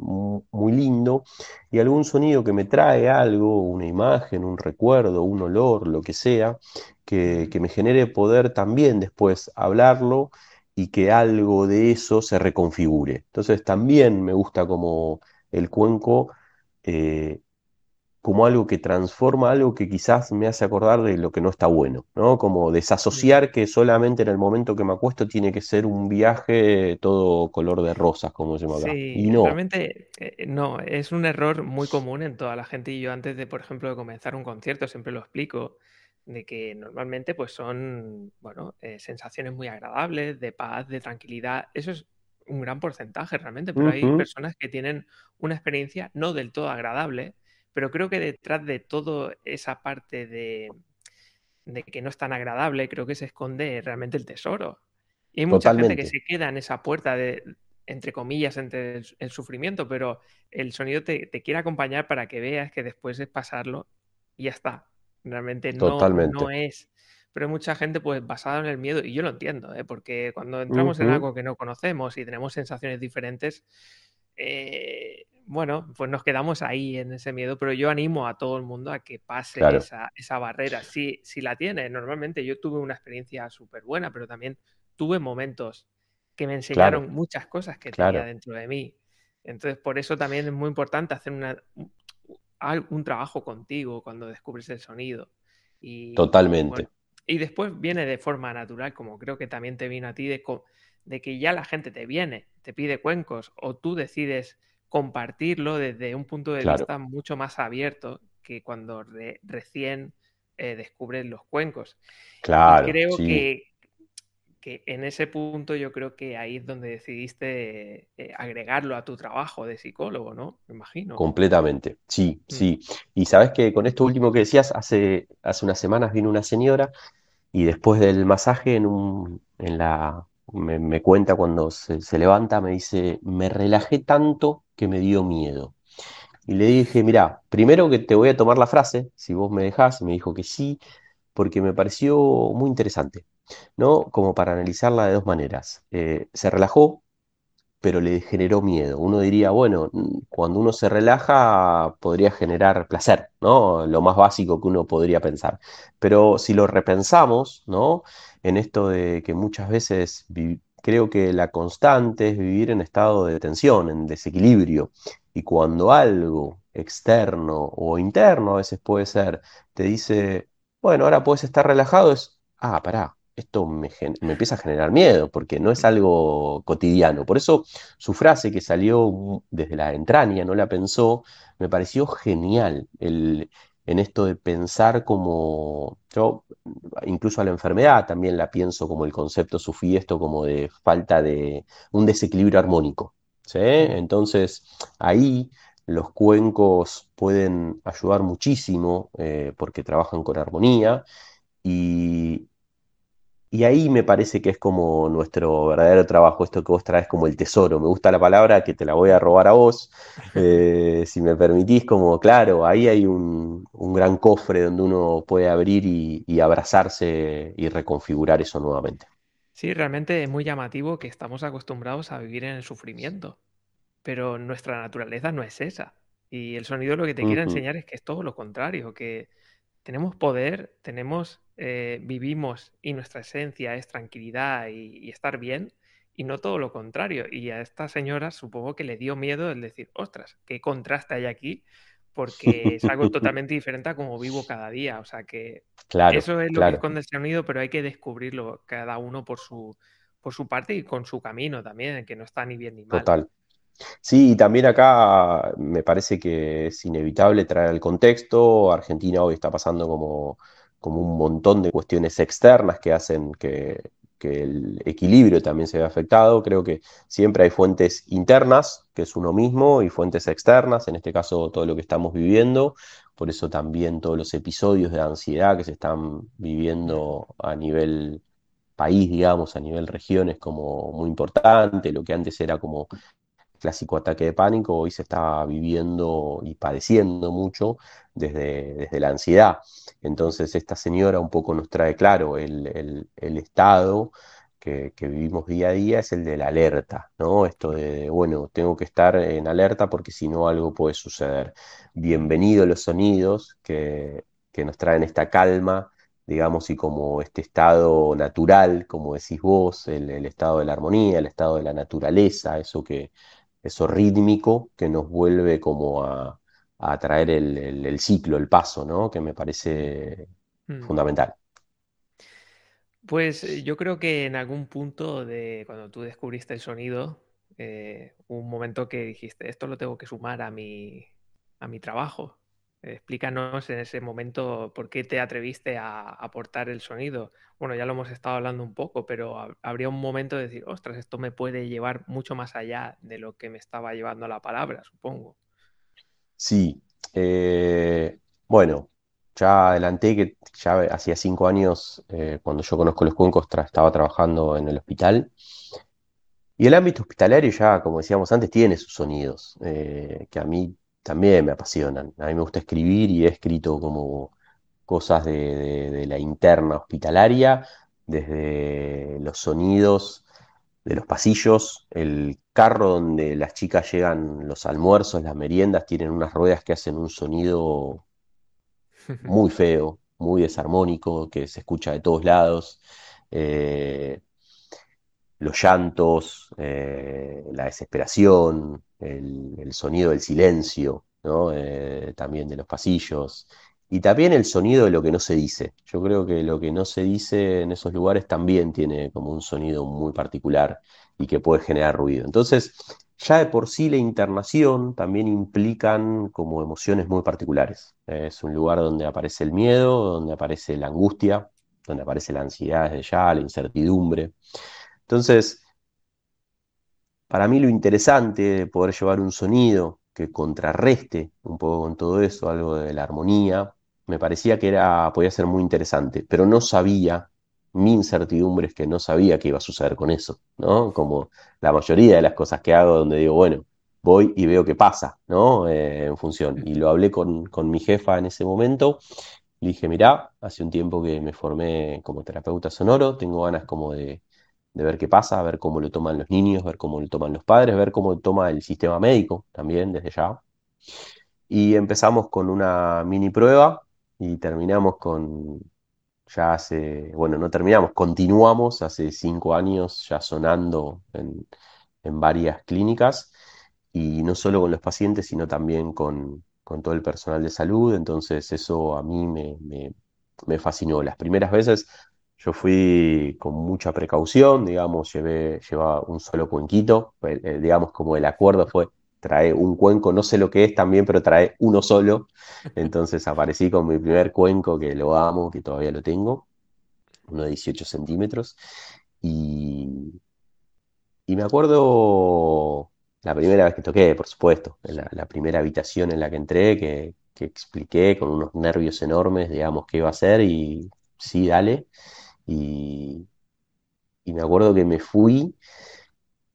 Speaker 3: muy, lindo, y algún sonido que me trae algo, una imagen, un recuerdo, un olor, lo que sea, que, que me genere poder también después hablarlo y que algo de eso se reconfigure. Entonces también me gusta como el cuenco eh, como algo que transforma algo que quizás me hace acordar de lo que no está bueno, ¿no? Como desasociar que solamente en el momento que me acuesto tiene que ser un viaje todo color de rosas, como se llama acá.
Speaker 2: Sí,
Speaker 3: y no.
Speaker 2: realmente eh, no, es un error muy común en toda la gente y yo antes de, por ejemplo, de comenzar un concierto siempre lo explico, de que normalmente pues son, bueno, eh, sensaciones muy agradables, de paz, de tranquilidad, eso es un gran porcentaje realmente, pero hay personas que tienen una experiencia no del todo agradable, pero creo que detrás de toda esa parte de, que no es tan agradable, creo que se esconde realmente el tesoro. Y hay mucha gente que se queda en esa puerta de, entre comillas, entre el, sufrimiento, pero el sonido te, quiere acompañar para que veas que después es pasarlo y ya está. Realmente no, no es. Pero hay mucha gente pues basada en el miedo, y yo lo entiendo, ¿eh? porque cuando entramos en algo que no conocemos y tenemos sensaciones diferentes, eh, bueno, pues nos quedamos ahí en ese miedo, pero yo animo a todo el mundo a que pase esa, barrera. Si, si la tiene, normalmente yo tuve una experiencia súper buena, pero también tuve momentos que me enseñaron muchas cosas que tenía dentro de mí. Entonces, por eso también es muy importante hacer un trabajo contigo cuando descubres el sonido. Y,
Speaker 3: Totalmente.
Speaker 2: Y, después viene de forma natural, como creo que también te vino a ti, de, de que ya la gente te viene, te pide cuencos, o tú decides compartirlo desde un punto de vista mucho más abierto que cuando recién eh, descubres los cuencos.
Speaker 3: Claro.
Speaker 2: creo que, que, en ese punto yo creo que ahí es donde decidiste eh, agregarlo a tu trabajo de psicólogo, ¿no? Me imagino.
Speaker 3: Completamente, sí, mm. sí. Y sabes que con esto último que decías, hace, hace unas semanas vino una señora y después del masaje en, un, en la me, cuenta cuando se, levanta, me dice, me relajé tanto que me dio miedo. Y le dije, mira, primero que te voy a tomar la frase, si vos me dejás, me dijo que sí, porque me pareció muy interesante, ¿no? Como para analizarla de dos maneras. Eh, se relajó, pero le generó miedo. Uno diría, bueno, cuando uno se relaja podría generar placer, ¿no? Lo más básico que uno podría pensar. Pero si lo repensamos, ¿no? En esto de que muchas veces creo que la constante es vivir en estado de tensión, en desequilibrio. Y cuando algo externo o interno a veces puede ser, te dice, bueno, ahora puedes estar relajado, es, ah, pará, esto me, empieza a generar miedo, porque no es algo cotidiano. Por eso su frase que salió desde la entraña, no la pensó, me pareció genial en esto de pensar como, yo incluso a la enfermedad también la pienso como el concepto sufí esto como de falta de un desequilibrio armónico. Entonces ahí los cuencos pueden ayudar muchísimo eh, porque trabajan con armonía y, y ahí me parece que es como nuestro verdadero trabajo, esto que vos traes como el tesoro. Me gusta la palabra que te la voy a robar a vos, eh, si me permitís, como claro, ahí hay un, gran cofre donde uno puede abrir y, abrazarse y reconfigurar eso nuevamente.
Speaker 2: Sí, realmente es muy llamativo que estamos acostumbrados a vivir en el sufrimiento, pero nuestra naturaleza no es esa. Y el sonido lo que te quiere enseñar es que es todo lo contrario, que tenemos poder, tenemos, eh, vivimos y nuestra esencia es tranquilidad y, estar bien y no todo lo contrario. Y a esta señora supongo que le dio miedo el decir, ostras, qué contraste hay aquí, porque es algo totalmente diferente a como vivo cada día. O sea que
Speaker 3: Claro,
Speaker 2: eso es lo que
Speaker 3: claro,
Speaker 2: esconde el sonido, pero hay que descubrirlo cada uno por su, por su parte y con su camino también, que no está ni bien ni mal.
Speaker 3: total. Sí, y también acá me parece que es inevitable traer el contexto. Argentina hoy está pasando como, como un montón de cuestiones externas que hacen que, el equilibrio también se vea afectado. Creo que siempre hay fuentes internas, que es uno mismo, y fuentes externas, en este caso todo lo que estamos viviendo. Por eso también todos los episodios de ansiedad que se están viviendo a nivel país, digamos, a nivel región, es como muy importante. Lo que antes era como clásico ataque de pánico, hoy se está viviendo y padeciendo mucho desde, desde la ansiedad. Entonces esta señora un poco nos trae claro el, el- estado que, que vivimos día a día es el de la alerta, ¿no? Esto de, bueno, tengo que estar en alerta porque si no algo puede suceder. Bienvenidos los sonidos que, que nos traen esta calma digamos, y como este estado natural, como decís vos, el estado de la armonía, el estado de la naturaleza, eso que, eso rítmico que nos vuelve como a, a traer el, el- el ciclo, el paso, ¿no? Que me parece
Speaker 2: Mm.
Speaker 3: fundamental.
Speaker 2: Pues eh, yo creo que en algún punto de cuando tú descubriste el sonido, eh, un momento que dijiste, esto lo tengo que sumar a mi, a mi trabajo. Explícanos en ese momento por qué te atreviste a aportar el sonido. Bueno, ya lo hemos estado hablando un poco, pero hab- habría un momento de decir, ostras, esto me puede llevar mucho más allá de lo que me estaba llevando la palabra, supongo.
Speaker 3: Sí, eh, bueno, ya adelanté que ya hacía cinco años, eh, cuando yo conozco los cuencos, estaba trabajando en el hospital. Y el ámbito hospitalario ya, como decíamos antes, tiene sus sonidos, eh, que a mí también me apasionan. A mí me gusta escribir y he escrito como cosas de, de- de la interna hospitalaria, desde los sonidos de los pasillos, el carro donde las chicas llegan, los almuerzos, las meriendas, tienen unas ruedas que hacen un sonido muy feo, muy desarmónico, que se escucha de todos lados. Eh, los llantos, eh, la desesperación, el, sonido del silencio. Eh, también de los pasillos. Y también el sonido de lo que no se dice. Yo creo que lo que no se dice en esos lugares también tiene como un sonido muy particular y que puede generar ruido. Entonces, ya de por sí la internación también implican como emociones muy particulares. Es un lugar donde aparece el miedo, donde aparece la angustia, donde aparece la ansiedad desde ya, la incertidumbre. Entonces, para mí lo interesante de poder llevar un sonido que contrarreste un poco con todo eso, algo de la armonía, me parecía que era, podía ser muy interesante, pero no sabía, mi incertidumbre es que no sabía qué iba a suceder con eso, ¿no? Como la mayoría de las cosas que hago donde digo, bueno, voy y veo qué pasa, ¿no? Eh, en función. Y lo hablé con, con mi jefa en ese momento. Le dije, mirá, hace un tiempo que me formé como terapeuta sonoro, tengo ganas como de de ver qué pasa, ver cómo lo toman los niños, ver cómo lo toman los padres, ver cómo lo toma el sistema médico también desde ya. Y empezamos con una mini prueba y terminamos con, ya hace, bueno, no terminamos, continuamos hace cinco años ya sonando en, en varias clínicas y no solo con los pacientes, sino también con, con todo el personal de salud. Entonces eso a mí me, me, me fascinó. Las primeras veces yo fui con mucha precaución, digamos, llevé, llevaba un solo cuenquito, eh, eh, digamos, como el acuerdo fue, trae un cuenco, no sé lo que es también, pero trae uno solo. Entonces aparecí con mi primer cuenco, que lo amo, que todavía lo tengo, uno de 18 centímetros. Y, y me acuerdo la primera vez que toqué, por supuesto, la, la primera habitación en la que entré, que, que expliqué con unos nervios enormes, digamos, qué iba a hacer y sí, dale. Y, me acuerdo que me fui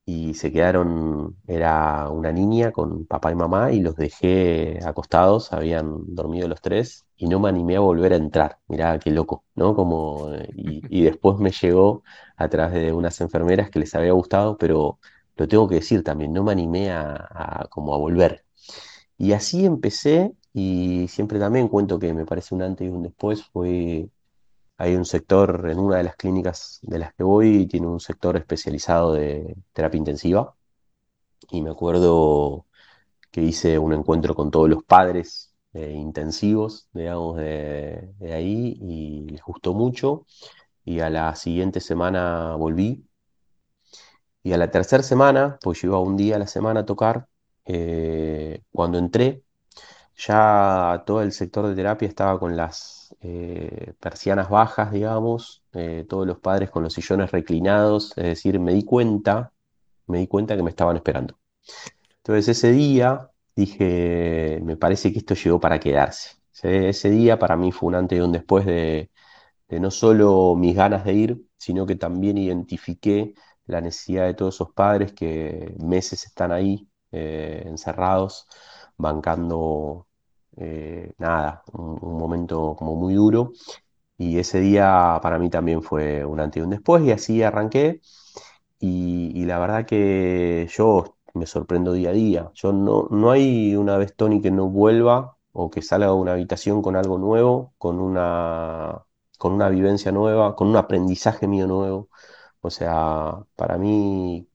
Speaker 3: y se quedaron, era una niña con papá y mamá y los dejé acostados, habían dormido los tres y no me animé a volver a entrar. Mirá qué loco, ¿no? Como, y, y después me llegó a través de unas enfermeras que les había gustado, pero lo tengo que decir también, no me animé a, a como a volver. Y así empecé y siempre también cuento que me parece un antes y un después, fue hay un sector en una de las clínicas de las que voy, tiene un sector especializado de terapia intensiva. Y me acuerdo hice un encuentro con todos los padres eh, intensivos, digamos, de, ahí y les gustó mucho. Y a la siguiente semana volví. Y a la tercera semana, pues yo iba un día a la semana a tocar, eh, cuando entré, ya todo el sector de terapia estaba con las eh, persianas bajas, digamos, todos los padres con los sillones reclinados, es decir, me di cuenta, me di cuenta que me estaban esperando. Entonces ese día dije, me parece que esto llegó para quedarse. Ese día para mí fue un antes y un después de, no solo mis ganas de ir, sino que también identifiqué la necesidad de todos esos padres que meses están ahí eh, encerrados, bancando eh, nada, un, momento como muy duro. Y ese día para mí también fue un antes y un después, y así arranqué. y la verdad que yo me sorprendo día a día. Yo no, no hay una vez Tony que no vuelva o que salga de una habitación con algo nuevo, con una, con una vivencia nueva, con un aprendizaje mío nuevo. O sea, para mí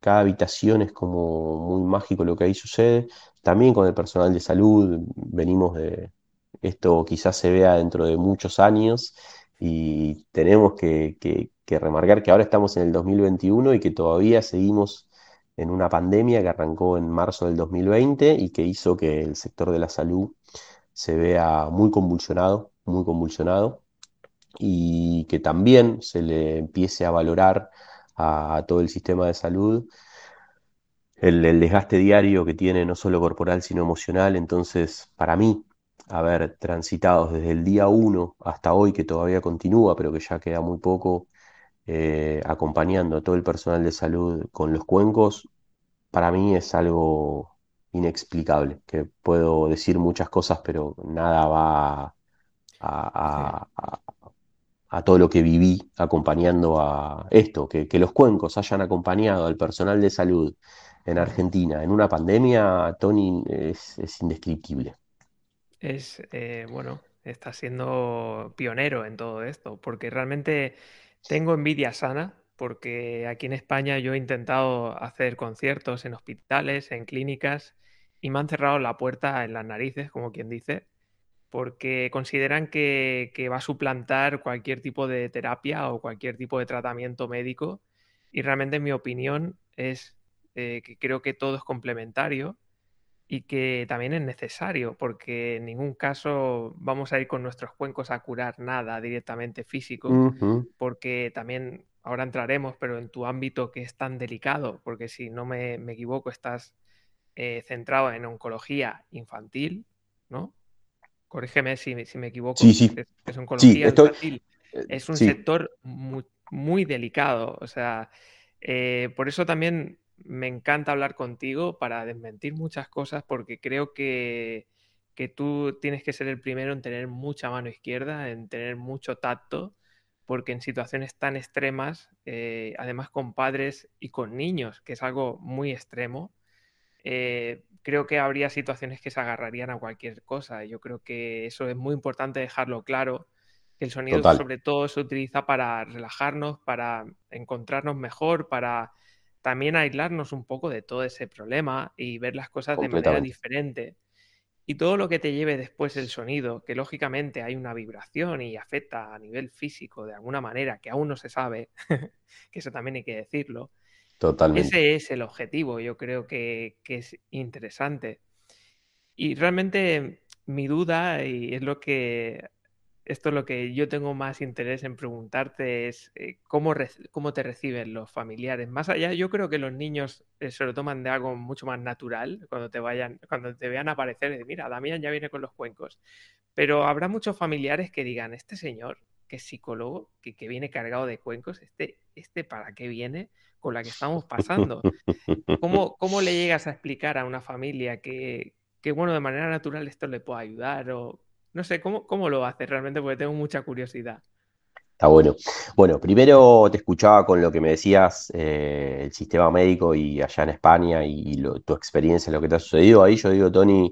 Speaker 3: cada habitación es como muy mágico lo que ahí sucede. También con el personal de salud, venimos de, esto quizás se vea dentro de muchos años y tenemos que, remarcar que ahora estamos en el 2021 y que todavía seguimos en una pandemia que arrancó en marzo del 2020 y que hizo que el sector de la salud se vea muy convulsionado, muy convulsionado, y que también se le empiece a valorar a, todo el sistema de salud el, desgaste diario que tiene no solo corporal sino emocional. Entonces, para mí, haber transitado desde el día 1 hasta hoy, que todavía continúa, pero que ya queda muy poco, eh, acompañando a todo el personal de salud con los cuencos, para mí es algo inexplicable, que puedo decir muchas cosas, pero nada va a, todo lo que viví acompañando a esto, que, los cuencos hayan acompañado al personal de salud en Argentina en una pandemia, Tony, es, indescriptible.
Speaker 2: Es, eh, bueno, está siendo pionero en todo esto, porque realmente tengo envidia sana porque aquí en España yo he intentado hacer conciertos en hospitales, en clínicas, y me han cerrado la puerta en las narices, como quien dice, porque consideran que, va a suplantar cualquier tipo de terapia o cualquier tipo de tratamiento médico. Y realmente mi opinión es eh, que creo que todo es complementario y que también es necesario, porque en ningún caso vamos a ir con nuestros cuencos a curar nada directamente físico, porque también ahora entraremos, pero en tu ámbito que es tan delicado, porque si no me, equivoco, estás eh, centrado en oncología infantil, ¿no? Corrígeme si, me equivoco.
Speaker 3: Sí, sí.
Speaker 2: Es, oncología infantil. Eh, es un sector muy, delicado. O sea, eh, por eso también me encanta hablar contigo para desmentir muchas cosas porque creo que, tú tienes que ser el primero en tener mucha mano izquierda, en tener mucho tacto, porque en situaciones tan extremas, eh, además con padres y con niños, que es algo muy extremo, eh, creo que habría situaciones que se agarrarían a cualquier cosa. Yo creo que eso es muy importante dejarlo claro, que el sonido sobre todo se utiliza para relajarnos, para encontrarnos mejor, para también aislarnos un poco de todo ese problema y ver las cosas de manera diferente. Y todo lo que te lleve después el sonido, que lógicamente hay una vibración y afecta a nivel físico de alguna manera que aún no se sabe, que eso también hay que decirlo.
Speaker 3: Totalmente.
Speaker 2: Ese es el objetivo, yo creo que, que es interesante. Y realmente mi duda, y es lo que esto es lo que yo tengo más interés en preguntarte es eh, ¿cómo, cómo te reciben los familiares. Más allá, yo creo que los niños eh, se lo toman de algo mucho más natural cuando te vayan, cuando te vean aparecer, mira, Damián ya viene con los cuencos. Pero habrá muchos familiares que digan, este señor, que es psicólogo, que, que viene cargado de cuencos, este, este para qué viene con la que estamos pasando. ¿Cómo, cómo le llegas a explicar a una familia que, que, bueno, de manera natural esto le puede ayudar o no sé, ¿cómo, cómo lo haces realmente? Porque tengo mucha curiosidad.
Speaker 3: Está bueno. Bueno, primero te escuchaba con lo que me decías, eh, el sistema médico y allá en España y, tu experiencia, lo que te ha sucedido. Ahí yo digo, Tony,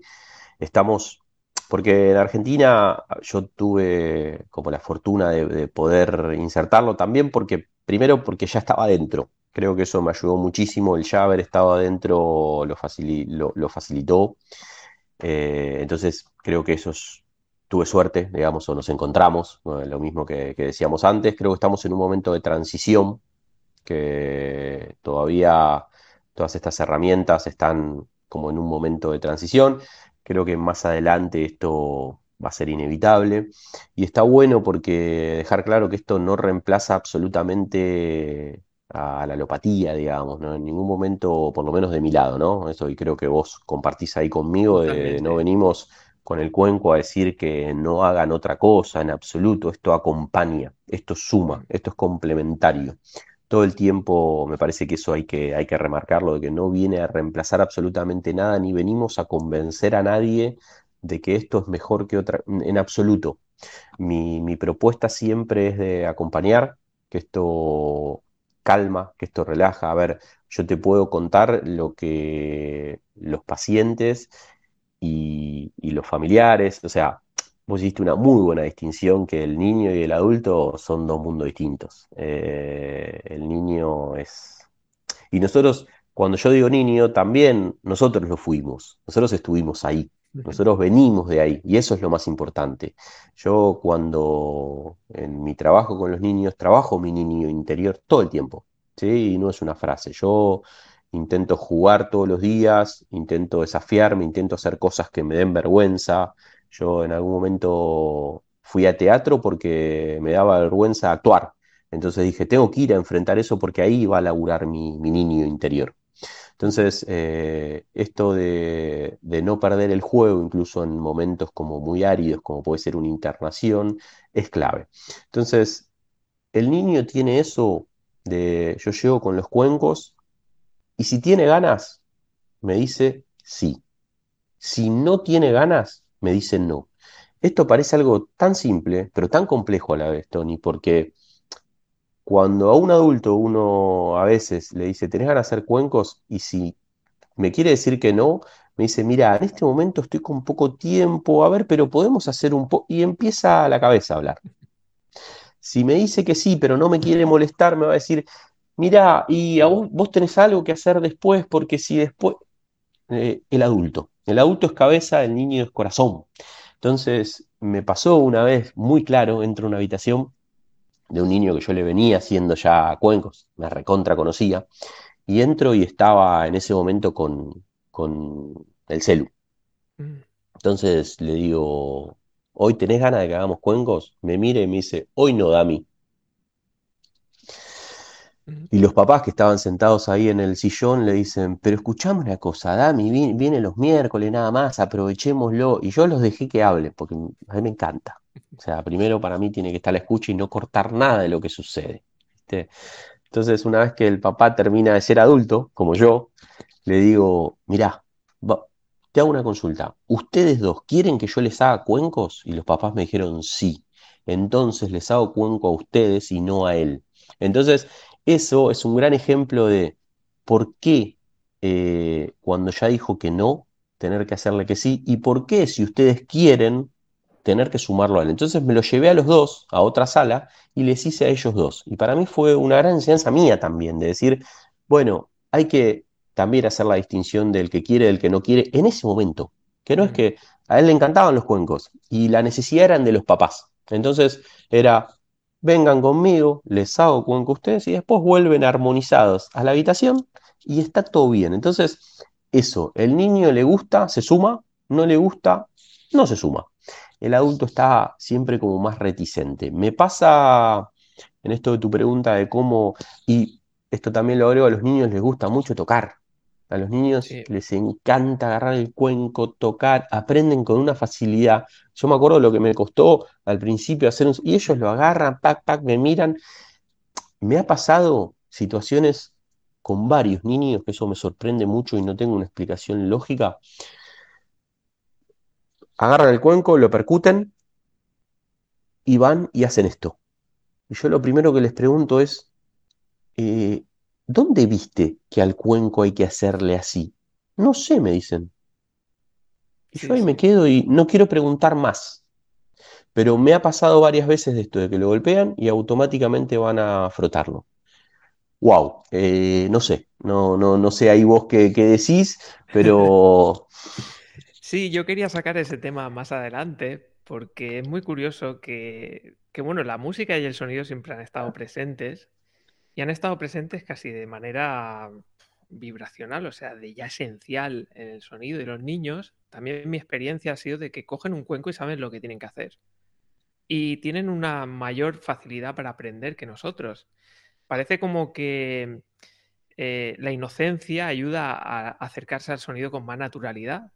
Speaker 3: estamos, porque en Argentina yo tuve como la fortuna de, poder insertarlo también, porque primero porque ya estaba dentro. Creo que eso me ayudó muchísimo. El ya haber estado adentro lo, lo, facilitó. Eh, entonces, creo que eso tuve suerte, digamos, o nos encontramos, lo mismo que, decíamos antes. Creo que estamos en un momento de transición, que todavía todas estas herramientas están como en un momento de transición. Creo que más adelante esto va a ser inevitable. Y está bueno porque dejar claro que esto no reemplaza absolutamente a la alopatía, digamos, ¿no? En ningún momento, por lo menos de mi lado, ¿no? Eso y creo que vos compartís ahí conmigo, de, no venimos con el cuenco a decir que no hagan otra cosa en absoluto, esto acompaña, esto suma, esto es complementario. Todo el tiempo me parece que eso hay que, hay que remarcarlo, de que no viene a reemplazar absolutamente nada, ni venimos a convencer a nadie de que esto es mejor que otra, en absoluto. Mi, mi propuesta siempre es de acompañar, que esto calma, que esto relaja. A ver, yo te puedo contar lo que los pacientes y, los familiares, o sea, vos hiciste una muy buena distinción que el niño y el adulto son dos mundos distintos. Eh, el niño es... Y nosotros, cuando yo digo niño, también nosotros lo fuimos, nosotros estuvimos ahí. Nosotros venimos de ahí y eso es lo más importante. Yo cuando en mi trabajo con los niños, trabajo mi niño interior todo el tiempo, ¿sí? Y no es una frase. Yo intento jugar todos los días, intento desafiarme, intento hacer cosas que me den vergüenza. Yo en algún momento fui a teatro porque me daba vergüenza actuar. Entonces dije, tengo que ir a enfrentar eso porque ahí va a laburar mi, mi niño interior. Entonces, eh, esto de, no perder el juego, incluso en momentos como muy áridos, como puede ser una internación, es clave. Entonces, el niño tiene eso de yo llego con los cuencos y si tiene ganas, me dice sí. Si no tiene ganas, me dice no. Esto parece algo tan simple, pero tan complejo a la vez, Tony, porque cuando a un adulto uno a veces le dice, ¿tenés ganas de hacer cuencos? Y si me quiere decir que no, me dice, mira, en este momento estoy con poco tiempo, a ver, pero podemos hacer un poco... Y empieza la cabeza a hablar. Si me dice que sí, pero no me quiere molestar, me va a decir, mira, y a vos, vos tenés algo que hacer después, porque si después... Eh, el adulto. El adulto es cabeza, el niño es corazón. Entonces, me pasó una vez muy claro, entro a una habitación de un niño que yo le venía haciendo ya cuencos, me recontra conocía, y entro y estaba en ese momento con, con el celu. Mm. Entonces le digo, ¿hoy tenés ganas de que hagamos cuencos? Me mira y me dice, hoy no, Dami. Y los papás que estaban sentados ahí en el sillón le dicen, pero escuchame una cosa, Dami, viene, los miércoles nada más, aprovechémoslo. Y yo los dejé que hablen, porque a mí me encanta. O sea, primero para mí tiene que estar la escucha y no cortar nada de lo que sucede. Entonces, una vez que el papá termina de ser adulto, como yo, le digo, mirá, te hago una consulta. ¿Ustedes dos quieren que yo les haga cuencos? Y los papás me dijeron sí. Entonces les hago cuenco a ustedes y no a él. Entonces, eso es un gran ejemplo de por qué eh, cuando ya dijo que no, tener que hacerle que sí, y por qué si ustedes quieren, tener que sumarlo a él. Entonces me lo llevé a los dos a otra sala y les hice a ellos dos. Y para mí fue una gran enseñanza mía también, de decir, bueno, hay que también hacer la distinción del que quiere y del que no quiere en ese momento. Que no es que a él le encantaban los cuencos y la necesidad eran de los papás. Entonces era, vengan conmigo, les hago cuenco a ustedes y después vuelven armonizados a la habitación y está todo bien. Entonces, eso, el niño le gusta, se suma, no le gusta, no se suma. El adulto está siempre como más reticente. Me pasa en esto de tu pregunta de cómo, y esto también lo agrego, a los niños les gusta mucho tocar. A los niños les encanta agarrar el cuenco, tocar, aprenden con una facilidad. Yo me acuerdo lo que me costó al principio hacer un... Y ellos lo agarran, pac, pac, me miran. Me ha pasado situaciones con varios niños, que eso me sorprende mucho y no tengo una explicación lógica. Agarran el cuenco, lo percuten y van y hacen esto. Y yo lo primero que les pregunto es, eh, ¿dónde viste que al cuenco hay que hacerle así? No sé, me dicen. Y yo ahí me quedo y no quiero preguntar más. Pero me ha pasado varias veces de esto, de que lo golpean y automáticamente van a frotarlo. wow, eh, no sé, no, no, no sé ahí vos qué, qué decís, pero
Speaker 2: Sí, yo quería sacar ese tema más adelante porque es muy curioso que, que, bueno, la música y el sonido siempre han estado presentes y han estado presentes casi de manera vibracional, o sea, de ya esencial en el sonido. Y los niños, también mi experiencia ha sido de que cogen un cuenco y saben lo que tienen que hacer. Y tienen una mayor facilidad para aprender que nosotros. Parece como que eh, la inocencia ayuda a acercarse al sonido con más naturalidad.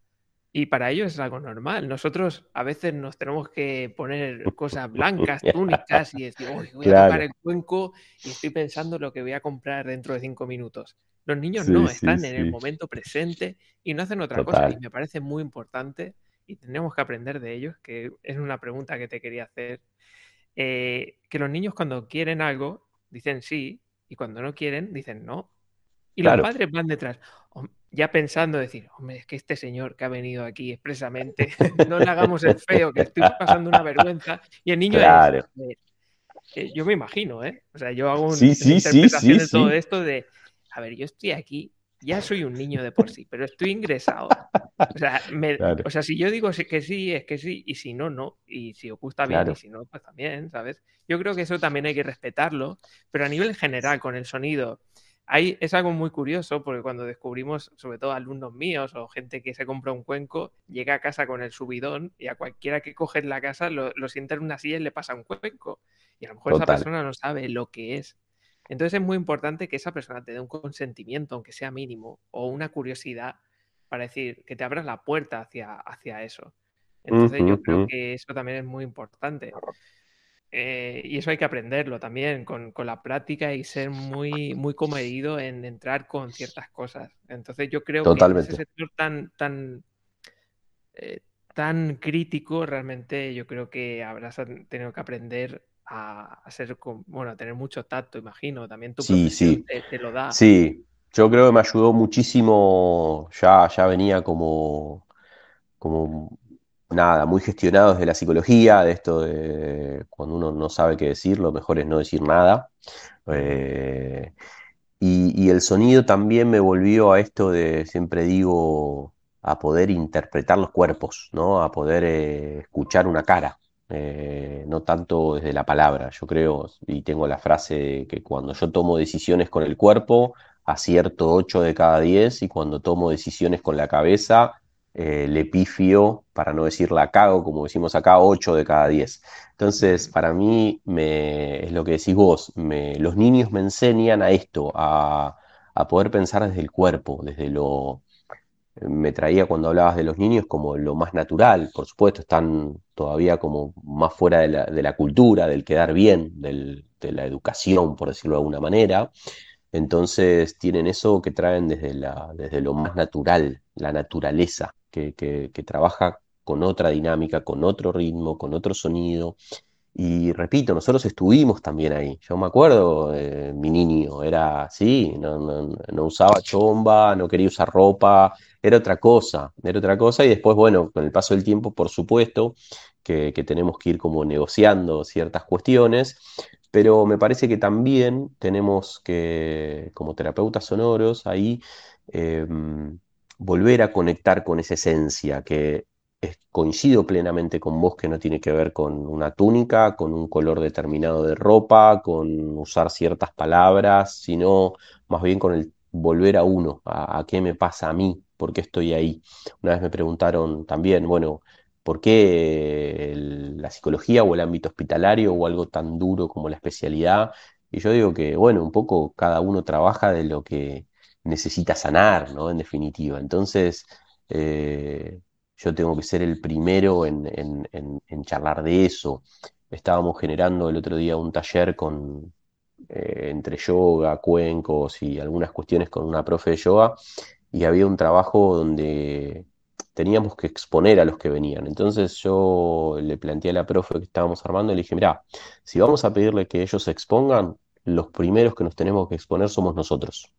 Speaker 2: Y para ellos es algo normal. Nosotros a veces nos tenemos que poner cosas blancas, túnicas y decir, voy a tocar el cuenco y estoy pensando lo que voy a comprar dentro de cinco minutos. Los niños no, están en el momento presente y no hacen otra cosa. Y me parece muy importante y tenemos que aprender de ellos, que es una pregunta que te quería hacer. Eh, que los niños cuando quieren algo dicen sí y cuando no quieren dicen no. Y los padres van detrás, ya pensando decir, hombre, es que este señor que ha venido aquí expresamente, no le hagamos el feo, que estoy pasando una vergüenza. Y el niño
Speaker 3: claro.
Speaker 2: Eh, yo me imagino, ¿eh? O sea, yo hago
Speaker 3: una interpretación
Speaker 2: de todo esto de, a ver, yo estoy aquí, ya soy un niño de por sí, pero estoy ingresado. O sea, o sea, si yo digo que sí, es que sí, y si no, no. Y si os gusta bien, y si no, pues también, ¿sabes? Yo creo que eso también hay que respetarlo, pero a nivel general, con el sonido, hay, es algo muy curioso porque cuando descubrimos, sobre todo alumnos míos o gente que se compra un cuenco, llega a casa con el subidón y a cualquiera que coge en la casa lo, lo sienta en una silla y le pasa un cuenco. Y a lo mejor esa persona no sabe lo que es. Entonces es muy importante que esa persona te dé un consentimiento, aunque sea mínimo, o una curiosidad para decir que te abras la puerta hacia, hacia eso. Entonces yo creo que eso también es muy importante. Eh, y eso hay que aprenderlo también con, la práctica y ser muy, muy comedido en entrar con ciertas cosas. Entonces yo creo que en ese sector tan, tan, eh, tan crítico, realmente yo creo que habrás tenido que aprender a, ser, bueno, a tener mucho tacto, imagino. También tu
Speaker 3: sí, sí.
Speaker 2: Te, lo da.
Speaker 3: Sí, yo creo que me ayudó muchísimo, ya, ya venía como, como nada, muy gestionado desde la psicología, de esto de cuando uno no sabe qué decir, lo mejor es no decir nada. Eh, y, el sonido también me volvió a esto de, siempre digo, a poder interpretar los cuerpos, ¿no? A poder eh, escuchar una cara. Eh, no tanto desde la palabra. Yo creo, y tengo la frase que cuando yo tomo decisiones con el cuerpo, acierto 8 de cada 10, y cuando tomo decisiones con la cabeza, eh, le para no decir la cago, como decimos acá, 8 de cada 10. Entonces, para mí, me, es lo que decís vos, me, los niños me enseñan a esto, a, a poder pensar desde el cuerpo, desde lo, me traía cuando hablabas de los niños como lo más natural, por supuesto, están todavía como más fuera de la, de la cultura, del quedar bien, del, de la educación, por decirlo de alguna manera. Entonces tienen eso que traen desde, la, desde lo más natural, la naturaleza, que, trabaja con otra dinámica, con otro ritmo, con otro sonido. Y repito, nosotros estuvimos también ahí. Yo me acuerdo, eh, mi niño era así, no, no, no, usaba chomba, no quería usar ropa, era otra cosa, era otra cosa. Y después, bueno, con el paso del tiempo, por supuesto, que, tenemos que ir como negociando ciertas cuestiones, pero me parece que también tenemos que, como terapeutas sonoros, ahí eh, volver a conectar con esa esencia que coincido plenamente con vos que no tiene que ver con una túnica, con un color determinado de ropa, con usar ciertas palabras, sino más bien con el volver a uno, a, qué me pasa a mí, por qué estoy ahí. Una vez me preguntaron también, bueno, ¿por qué la psicología o el ámbito hospitalario o algo tan duro como la especialidad? Y yo digo que, bueno, un poco cada uno trabaja de lo que necesita sanar, ¿no? En definitiva. Entonces, eh, yo tengo que ser el primero en, charlar de eso. Estábamos generando el otro día un taller con, eh, entre yoga, cuencos y algunas cuestiones con una profe de yoga y había un trabajo donde teníamos que exponer a los que venían. Entonces yo le planteé a la profe que estábamos armando y le dije, mira, si vamos a pedirle que ellos se expongan, los primeros que nos tenemos que exponer somos nosotros.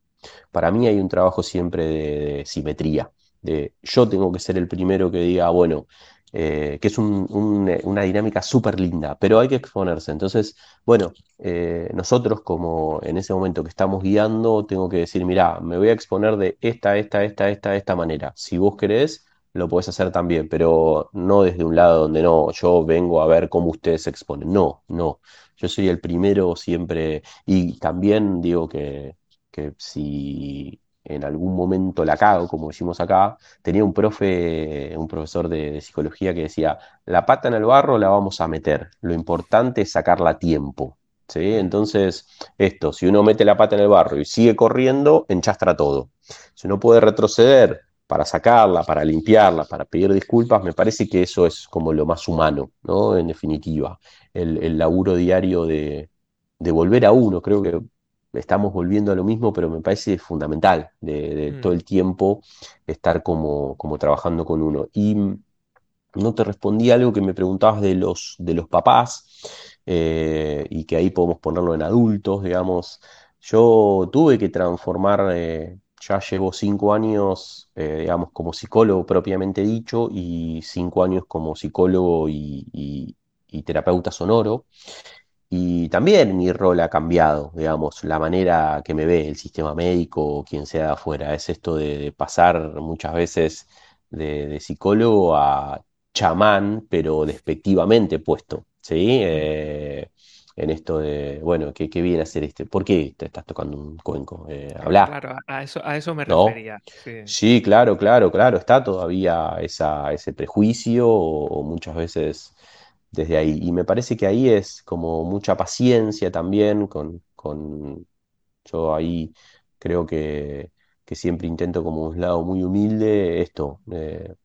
Speaker 3: Para mí hay un trabajo siempre de simetría de yo tengo que ser el primero que diga, bueno, eh, que es una dinámica súper linda, pero hay que exponerse. Entonces, bueno, eh, nosotros como en ese momento que estamos guiando, tengo que decir, mira, me voy a exponer de esta, esta, esta, esta, esta manera. Si vos querés, lo podés hacer también, pero no desde un lado donde no, yo vengo a ver cómo ustedes se exponen. No, no. Yo soy el primero siempre, y también digo que, que si en algún momento la cago, como decimos acá, tenía un profe, un profesor de, psicología que decía, la pata en el barro la vamos a meter, lo importante es sacarla a tiempo. ¿Sí? Entonces, esto, si uno mete la pata en el barro y sigue corriendo, enchastra todo. Si uno puede retroceder para sacarla, para limpiarla, para pedir disculpas, me parece que eso es como lo más humano, ¿no? En definitiva, el, laburo diario de, de volver a uno, creo que estamos volviendo a lo mismo, pero me parece fundamental de, mm. todo el tiempo estar como, como, trabajando con uno. Y no te respondí algo que me preguntabas de los, de los papás, eh, y que ahí podemos ponerlo en adultos, digamos. Yo tuve que transformar, eh, ya llevo cinco años, eh, digamos, como psicólogo propiamente dicho, y cinco años como psicólogo y terapeuta sonoro. Y también mi rol ha cambiado, digamos, la manera que me ve el sistema médico o quien sea de afuera. Es esto de, pasar muchas veces de, psicólogo a chamán, pero despectivamente puesto, ¿sí? Eh, en esto de, bueno, ¿qué, viene a hacer este? ¿Por qué te estás tocando un cuenco? Eh,
Speaker 2: Claro, a eso, a eso me refería.
Speaker 3: Sí. claro, claro, claro. Está todavía esa, ese prejuicio o muchas veces desde ahí. Y me parece que ahí es como mucha paciencia también con, yo ahí creo que, siempre intento como un lado muy humilde esto. Eh,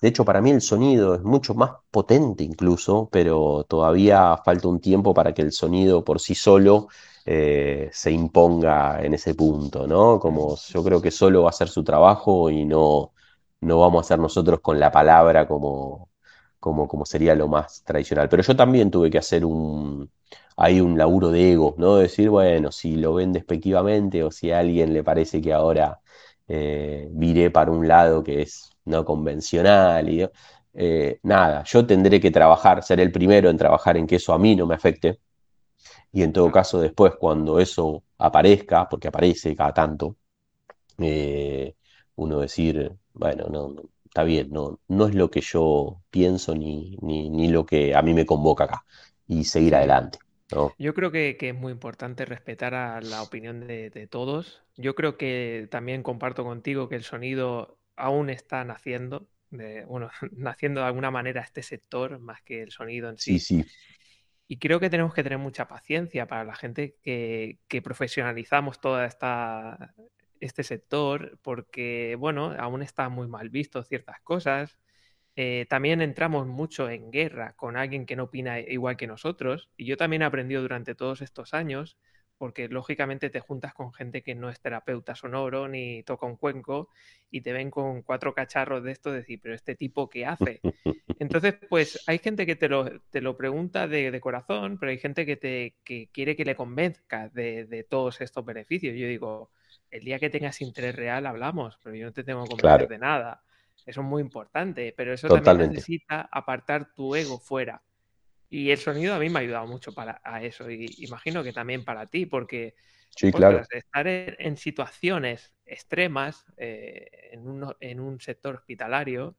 Speaker 3: de hecho, para mí el sonido es mucho más potente incluso, pero todavía falta un tiempo para que el sonido por sí solo eh, se imponga en ese punto, ¿no? Como yo creo que solo va a hacer su trabajo y no, no vamos a hacer nosotros con la palabra como, como, sería lo más tradicional. Pero yo también tuve que hacer un, hay un laburo de ego, ¿no? Decir, bueno, si lo ven despectivamente o si a alguien le parece que ahora eh, viré para un lado que es no convencional y eh, nada, yo tendré que trabajar, ser el primero en trabajar en que eso a mí no me afecte. Y en todo caso, después, cuando eso aparezca, porque aparece cada tanto, eh, uno decir, bueno, no, está bien, no, no es lo que yo pienso ni, ni, lo que a mí me convoca acá y seguir adelante.
Speaker 2: Yo creo que, es muy importante respetar a la opinión de, todos. Yo creo que también comparto contigo que el sonido aún está naciendo, de, bueno, naciendo de alguna manera este sector más que el sonido en sí.
Speaker 3: Sí, sí.
Speaker 2: Y creo que tenemos que tener mucha paciencia para la gente que, que profesionalizamos toda esta, este sector porque, bueno, aún está muy mal visto ciertas cosas. Eh, también entramos mucho en guerra con alguien que no opina igual que nosotros. Y yo también he aprendido durante todos estos años, porque lógicamente te juntas con gente que no es terapeuta sonoro ni toca un cuenco y te ven con cuatro cacharros de esto, decir, pero este tipo, ¿qué hace? Entonces, pues hay gente que te lo, te lo pregunta de, corazón, pero hay gente que, te, que quiere que le convenzca de, de todos estos beneficios. Yo digo, el día que tengas interés real hablamos, pero yo no te tengo que convencer de nada. Eso es muy importante, pero eso también necesita apartar tu ego fuera. Y el sonido a mí me ha ayudado mucho para a eso, y imagino que también para ti, porque estar en, situaciones extremas eh, en, un, en un sector hospitalario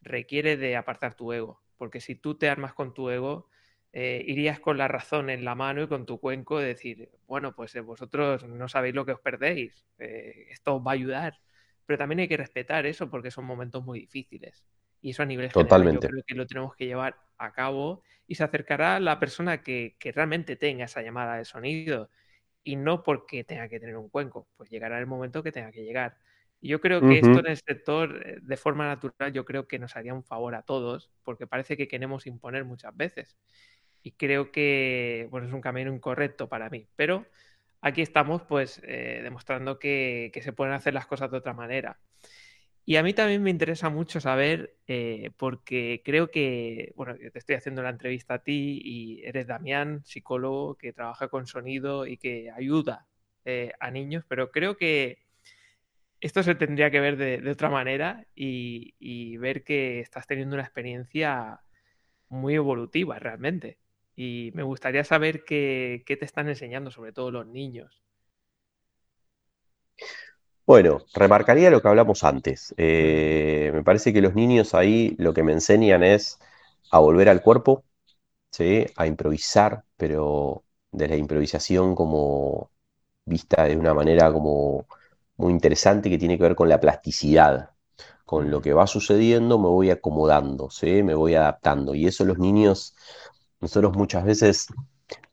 Speaker 2: requiere de apartar tu ego, porque si tú te armas con tu ego, eh, irías con la razón en la mano y con tu cuenco de decir, bueno, pues eh, vosotros no sabéis lo que os perdéis, eh, esto os va a ayudar. Pero también hay que respetar eso porque son momentos muy difíciles. Y eso a nivel
Speaker 3: Totalmente.
Speaker 2: general yo creo que lo tenemos que llevar a cabo y se acercará la persona que, realmente tenga esa llamada de sonido y no porque tenga que tener un cuenco, pues llegará el momento que tenga que llegar. Y yo creo que esto en el sector, de forma natural, yo creo que nos haría un favor a todos, porque parece que queremos imponer muchas veces y creo que bueno, es un camino incorrecto para mí. Pero aquí estamos pues eh, demostrando que, se pueden hacer las cosas de otra manera. Y a mí también me interesa mucho saber, eh, porque creo que, bueno, te estoy haciendo la entrevista a ti y eres Damián, psicólogo que trabaja con sonido y que ayuda eh, a niños, pero creo que esto se tendría que ver de, otra manera y, ver que estás teniendo una experiencia muy evolutiva realmente. Y me gustaría saber qué, te están enseñando, sobre todo los niños.
Speaker 3: Bueno, remarcaría lo que hablamos antes. Eh, me parece que los niños ahí lo que me enseñan es a volver al cuerpo, ¿sí? a improvisar, pero de la improvisación como vista de una manera como muy interesante que tiene que ver con la plasticidad. Con lo que va sucediendo me voy acomodando, ¿sí? me voy adaptando. Y eso los niños, nosotros muchas veces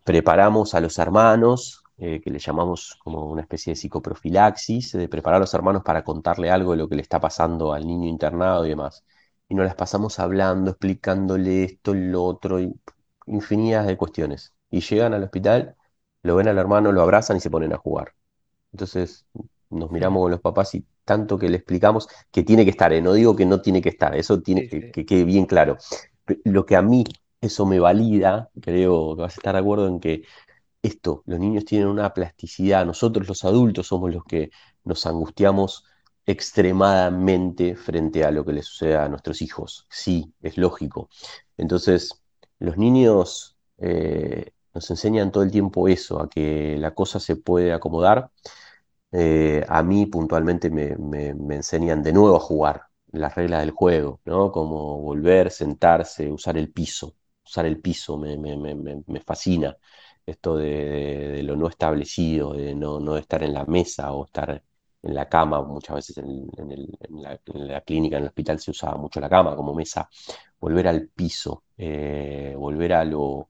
Speaker 3: preparamos a los hermanos, eh, que le llamamos como una especie de psicoprofilaxis, de preparar a los hermanos para contarle algo de lo que le está pasando al niño internado y demás. Y nos las pasamos hablando, explicándole esto, lo otro, infinidad de cuestiones. Y llegan al hospital, lo ven al hermano, lo abrazan y se ponen a jugar. Entonces nos miramos con los papás y tanto que le explicamos que tiene que estar, ¿eh? no digo que no tiene que estar, eso tiene que, que quede bien claro. Lo que a mí eso me valida, creo que vas a estar de acuerdo en que esto, los niños tienen una plasticidad, nosotros los adultos somos los que nos angustiamos extremadamente frente a lo que le sucede a nuestros hijos. Sí, es lógico. Entonces, los niños eh, nos enseñan todo el tiempo eso, a que la cosa se puede acomodar. Eh, a mí puntualmente me, enseñan de nuevo a jugar las reglas del juego, ¿no? Como volver, sentarse, usar el piso. Usar el piso me, me fascina. Esto de, lo no establecido, de no, no estar en la mesa o estar en la cama, muchas veces en, la, clínica, en el hospital se usaba mucho la cama como mesa, volver al piso, eh, volver a lo,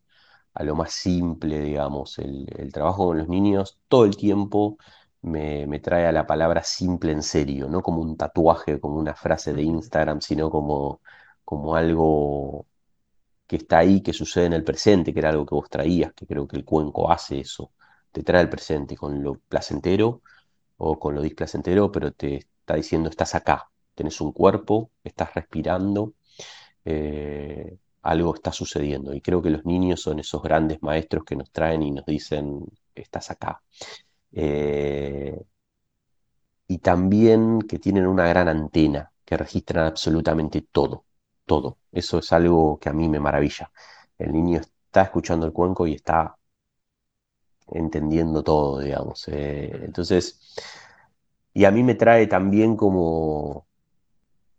Speaker 3: a lo más simple, digamos, el, trabajo con los niños todo el tiempo me, trae a la palabra simple en serio, no como un tatuaje, como una frase de Instagram, sino como, como algo que está ahí, que sucede en el presente, que era algo que vos traías, que creo que el cuenco hace eso, te trae el presente con lo placentero o con lo displacentero, pero te está diciendo, estás acá, tenés un cuerpo, estás respirando, eh, algo está sucediendo. Y creo que los niños son esos grandes maestros que nos traen y nos dicen, estás acá. Eh, y también que tienen una gran antena, que registran absolutamente todo, todo. Eso es algo que a mí me maravilla. El niño está escuchando el cuenco y está entendiendo todo, digamos. Eh, entonces, y a mí me trae también como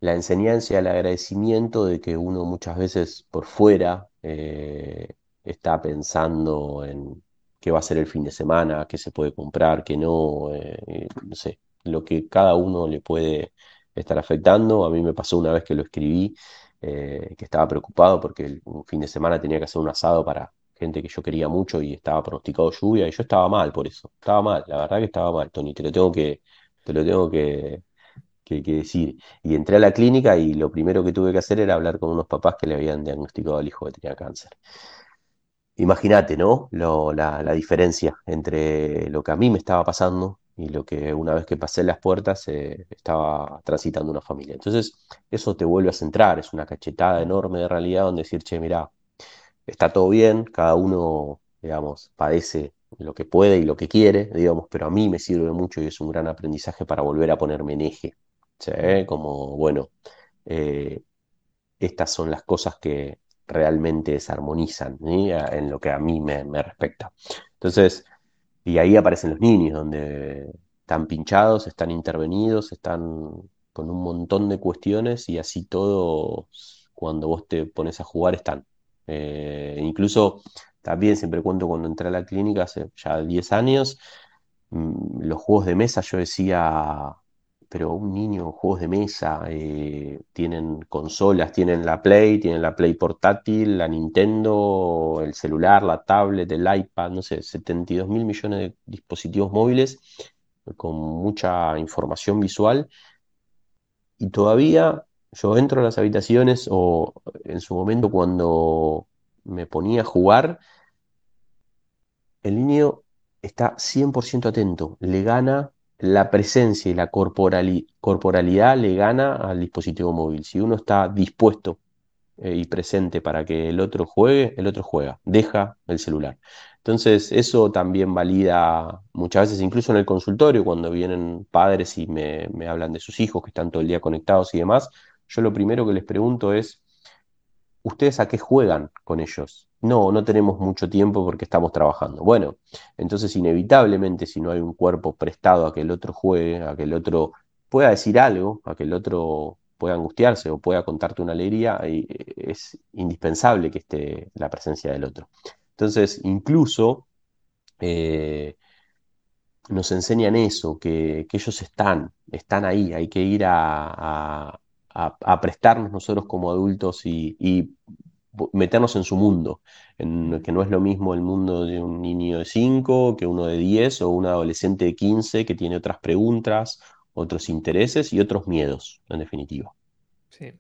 Speaker 3: la enseñanza, el agradecimiento de que uno muchas veces por fuera eh, está pensando en qué va a ser el fin de semana, qué se puede comprar, qué no, eh, no sé, lo que cada uno le puede estar afectando. A mí me pasó una vez que lo escribí, que estaba preocupado porque un fin de semana tenía que hacer un asado para gente que yo quería mucho y estaba pronosticado lluvia y yo estaba mal por eso, estaba mal, la verdad que estaba mal, Tony, te lo tengo que, te lo tengo que, decir. Y entré a la clínica y lo primero que tuve que hacer era hablar con unos papás que le habían diagnosticado al hijo que tenía cáncer. Imagínate, ¿no? la, la, diferencia entre lo que a mí me estaba pasando y lo que una vez que pasé las puertas eh, estaba transitando una familia. Entonces, eso te vuelve a centrar, es una cachetada enorme de realidad donde decir, che, mirá, está todo bien, cada uno, digamos, padece lo que puede y lo que quiere, digamos, pero a mí me sirve mucho y es un gran aprendizaje para volver a ponerme en eje. Como, bueno, eh, estas son las cosas que realmente desarmonizan en lo que a mí me, me, respecta. Entonces, y ahí aparecen los niños, donde están pinchados, están intervenidos, están con un montón de cuestiones y así todo, cuando vos te pones a jugar, están. Eh, incluso también siempre cuento cuando entré a la clínica hace ya 10 años, mm, los juegos de mesa yo decía, pero un niño, juegos de mesa, eh, tienen consolas, tienen la Play, tienen la Play portátil, la Nintendo, el celular, la tablet, el iPad, no sé, 72 mil millones de dispositivos móviles con mucha información visual. Y todavía yo entro a las habitaciones o en su momento cuando me ponía a jugar, el niño está 100% atento, le gana la presencia y la corporalidad le gana al dispositivo móvil. Si uno está dispuesto eh, y presente para que el otro juegue, el otro juega, deja el celular. Entonces, eso también valida muchas veces, incluso en el consultorio, cuando vienen padres y me, me hablan de sus hijos que están todo el día conectados y demás, yo lo primero que les pregunto es, ¿ustedes a qué juegan con ellos? No, no tenemos mucho tiempo porque estamos trabajando. Bueno, entonces inevitablemente si no hay un cuerpo prestado a que el otro juegue, a que el otro pueda decir algo, a que el otro pueda angustiarse o pueda contarte una alegría, eh, es indispensable que esté la presencia del otro. Entonces, incluso eh, nos enseñan eso, que, ellos están, están ahí, hay que ir a, prestarnos nosotros como adultos y, meternos en su mundo, en, que no es lo mismo el mundo de un niño de 5 que uno de 10 o un adolescente de 15 que tiene otras preguntas otros intereses y otros miedos, en definitiva.
Speaker 2: Sí.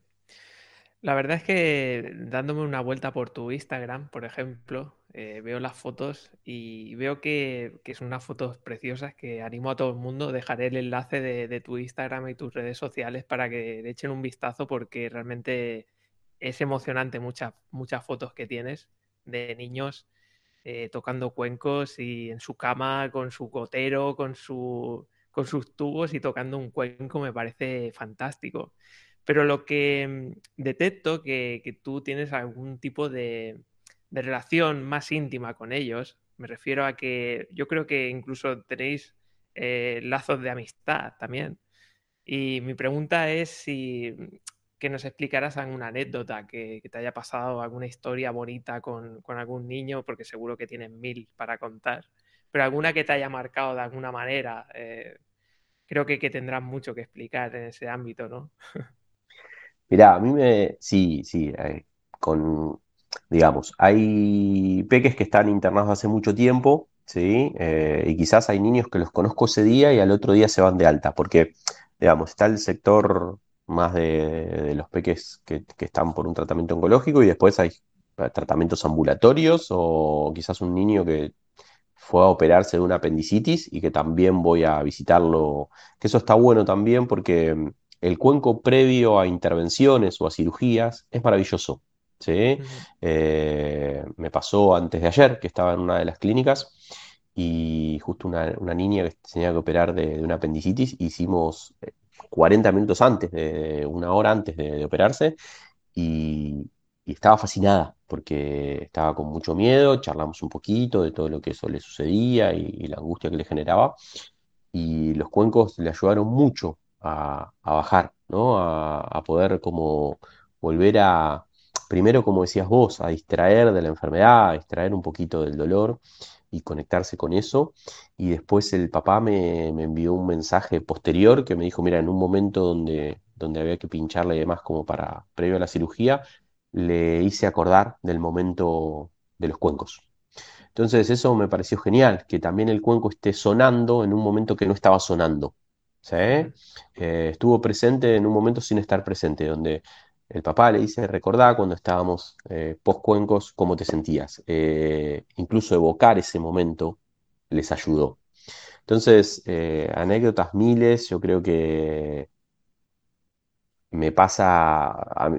Speaker 2: La verdad es que dándome una vuelta por tu Instagram, por ejemplo, eh, veo las fotos y veo que, son unas fotos preciosas que animo a todo el mundo. Dejaré el enlace de, tu Instagram y tus redes sociales para que le echen un vistazo porque realmente es emocionante muchas, muchas fotos que tienes de niños eh, tocando cuencos y en su cama con su gotero, con su con sus tubos y tocando un cuenco me parece fantástico. Pero lo que mm, detecto que, que tú tienes algún tipo de, relación más íntima con ellos. Me refiero a que yo creo que incluso tenéis eh, lazos de amistad también. Y mi pregunta es si que nos explicaras alguna anécdota que, te haya pasado, alguna historia bonita con, con, algún niño, porque seguro que tienes mil para contar, pero alguna que te haya marcado de alguna manera, eh, creo que, que tendrás mucho que explicar en ese ámbito, ¿no?
Speaker 3: Mirá, a mí me. Sí, sí. Eh, con. Digamos, hay peques que están internados hace mucho tiempo, ¿sí? Eh, y quizás hay niños que los conozco ese día y al otro día se van de alta, porque, digamos, está el sector más de, los peques que, que, están por un tratamiento oncológico y después hay tratamientos ambulatorios o quizás un niño que fue a operarse de una apendicitis y que también voy a visitarlo, que eso está bueno también porque mm, el cuenco previo a intervenciones o a cirugías es maravilloso. ¿sí? Eh, me pasó antes de ayer que estaba en una de las clínicas y justo una, niña que tenía que operar de, una apendicitis, hicimos 40 eh, minutos antes, de, una hora antes de, operarse y, y estaba fascinada porque estaba con mucho miedo, charlamos un poquito de todo lo que eso le sucedía y, la angustia que le generaba, y los cuencos le ayudaron mucho a, bajar, ¿no? A, poder como volver a, primero como decías vos, a distraer de la enfermedad, a distraer un poquito del dolor y conectarse con eso. Y después el papá me, me, envió un mensaje posterior que me dijo, mira, en un momento donde, donde había que pincharle y demás como para previo a la cirugía, le hice acordar del momento de los cuencos. Entonces eso me pareció genial, que también el cuenco esté sonando en un momento que no estaba sonando. Eh, estuvo presente en un momento sin estar presente, donde el papá le dice, recordá cuando estábamos eh, post cuencos, cómo te sentías. Eh, incluso evocar ese momento les ayudó. Entonces, anécdotas miles, yo creo que me pasa, a,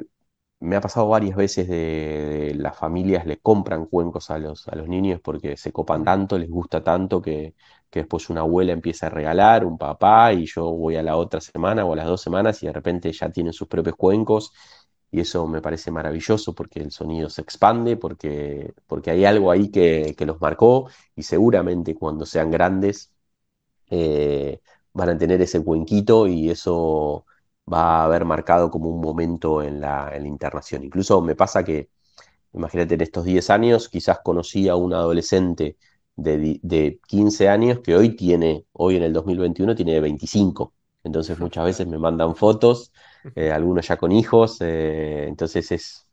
Speaker 3: me ha pasado varias veces de, las familias le compran cuencos a los, a los niños porque se copan tanto, les gusta tanto que, después una abuela empieza a regalar, un papá, y yo voy a la otra semana o a las dos semanas y de repente ya tienen sus propios cuencos. Y eso me parece maravilloso porque el sonido se expande, porque, porque hay algo ahí que, los marcó y seguramente cuando sean grandes eh, van a tener ese cuenquito y eso va a haber marcado como un momento en la, internación. Incluso me pasa que, imagínate, en estos 10 años quizás conocí a un adolescente de, 15 años que hoy tiene, hoy en el 2021 tiene 25. Entonces muchas veces me mandan fotos, eh, algunos ya con hijos, eh, entonces es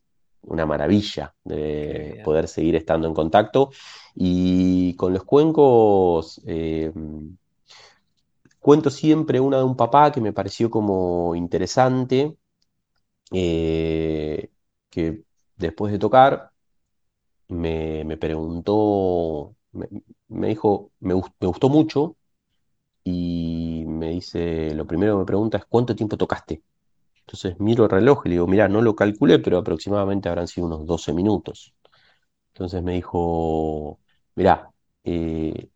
Speaker 3: una maravilla de poder seguir estando en contacto. Y con los cuencos, eh, Cuento siempre una de un papá que me pareció como interesante, que después de tocar me, preguntó, me, dijo, me, gustó mucho y me dice, lo primero que me pregunta es, ¿cuánto tiempo tocaste? Entonces miro el reloj y le digo, mira, no lo calculé, pero aproximadamente habrán sido unos 12 minutos. Entonces me dijo, mira, eh,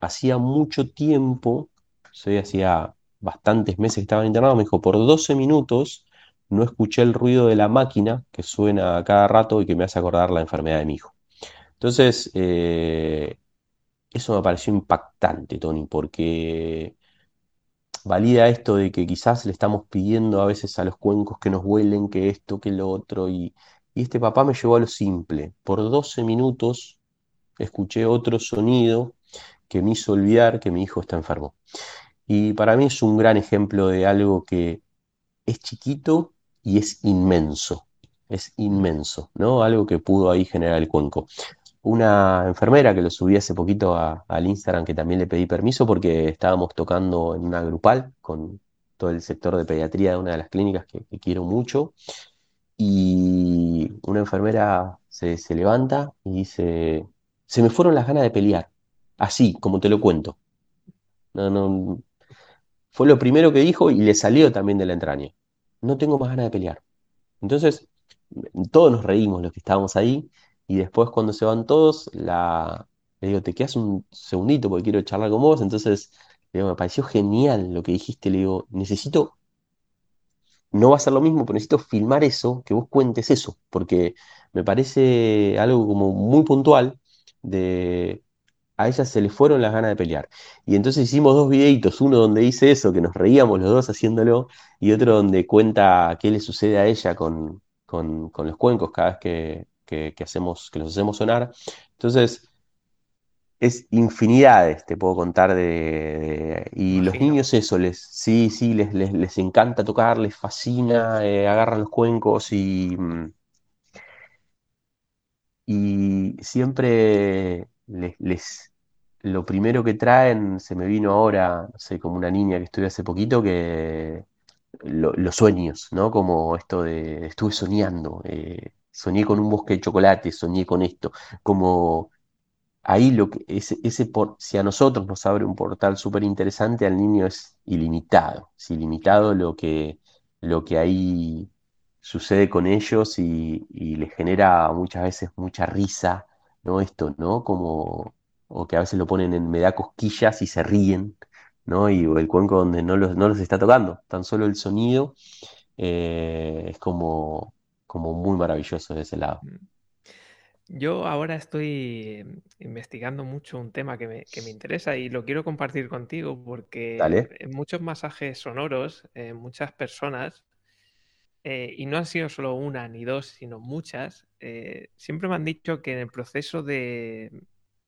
Speaker 3: hacía mucho tiempo, o hacía bastantes meses que estaba internado, me dijo, por 12 minutos no escuché el ruido de la máquina que suena a cada rato y que me hace acordar la enfermedad de mi hijo. Entonces, eh, eso me pareció impactante, Tony, porque valida esto de que quizás le estamos pidiendo a veces a los cuencos que nos huelen, que esto, que lo otro, y, este papá me llevó a lo simple. Por 12 minutos escuché otro sonido que me hizo olvidar que mi hijo está enfermo. Y para mí es un gran ejemplo de algo que es chiquito y es inmenso. Es inmenso, ¿no? Algo que pudo ahí generar el cuenco una enfermera que lo subí hace poquito al Instagram, que también le pedí permiso porque estábamos tocando en una grupal con todo el sector de pediatría de una de las clínicas que, quiero mucho. Y una enfermera se, levanta y dice, se me fueron las ganas de pelear, así como te lo cuento. No, no, fue lo primero que dijo y le salió también de la entraña. No tengo más ganas de pelear. Entonces, todos nos reímos los que estábamos ahí y después cuando se van todos, la, le digo, te quedas un segundito porque quiero charlar con vos. Entonces, le me pareció genial lo que dijiste. Le digo, necesito, no va a ser lo mismo, pero necesito filmar eso, que vos cuentes eso, porque me parece algo como muy puntual de... A ella se le fueron las ganas de pelear. Y entonces hicimos dos videitos, uno donde dice eso, que nos reíamos los dos haciéndolo, y otro donde cuenta qué le sucede a ella con, con, con los cuencos cada vez que, que, hacemos, que los hacemos sonar. Entonces, es infinidades, te puedo contar de... y los niños eso, les, sí, sí, les, les, encanta tocar, les fascina, eh, agarran los cuencos y... Mm, y siempre les, les, lo primero que traen, se me vino ahora, no sé, como una niña que estuve hace poquito, que los sueños, ¿no? Como esto de estuve soñando, eh, soñé con un bosque de chocolate, soñé con esto, como ahí lo que ese, ese por, si a nosotros nos abre un portal súper interesante, al niño es ilimitado, es ilimitado lo que, lo que ahí sucede con ellos y, les genera muchas veces mucha risa, ¿no? Esto, ¿no? Como, o que a veces lo ponen en me da cosquillas y se ríen, ¿no? Y el cuenco donde no los, no los está tocando, tan solo el sonido eh, es como, como muy maravilloso de ese lado. Mm.
Speaker 2: Yo ahora estoy investigando mucho un tema que me, interesa y lo quiero compartir contigo porque en muchos masajes sonoros, muchas personas, eh, y no han sido solo una ni dos, sino muchas, eh, siempre me han dicho que en el proceso de,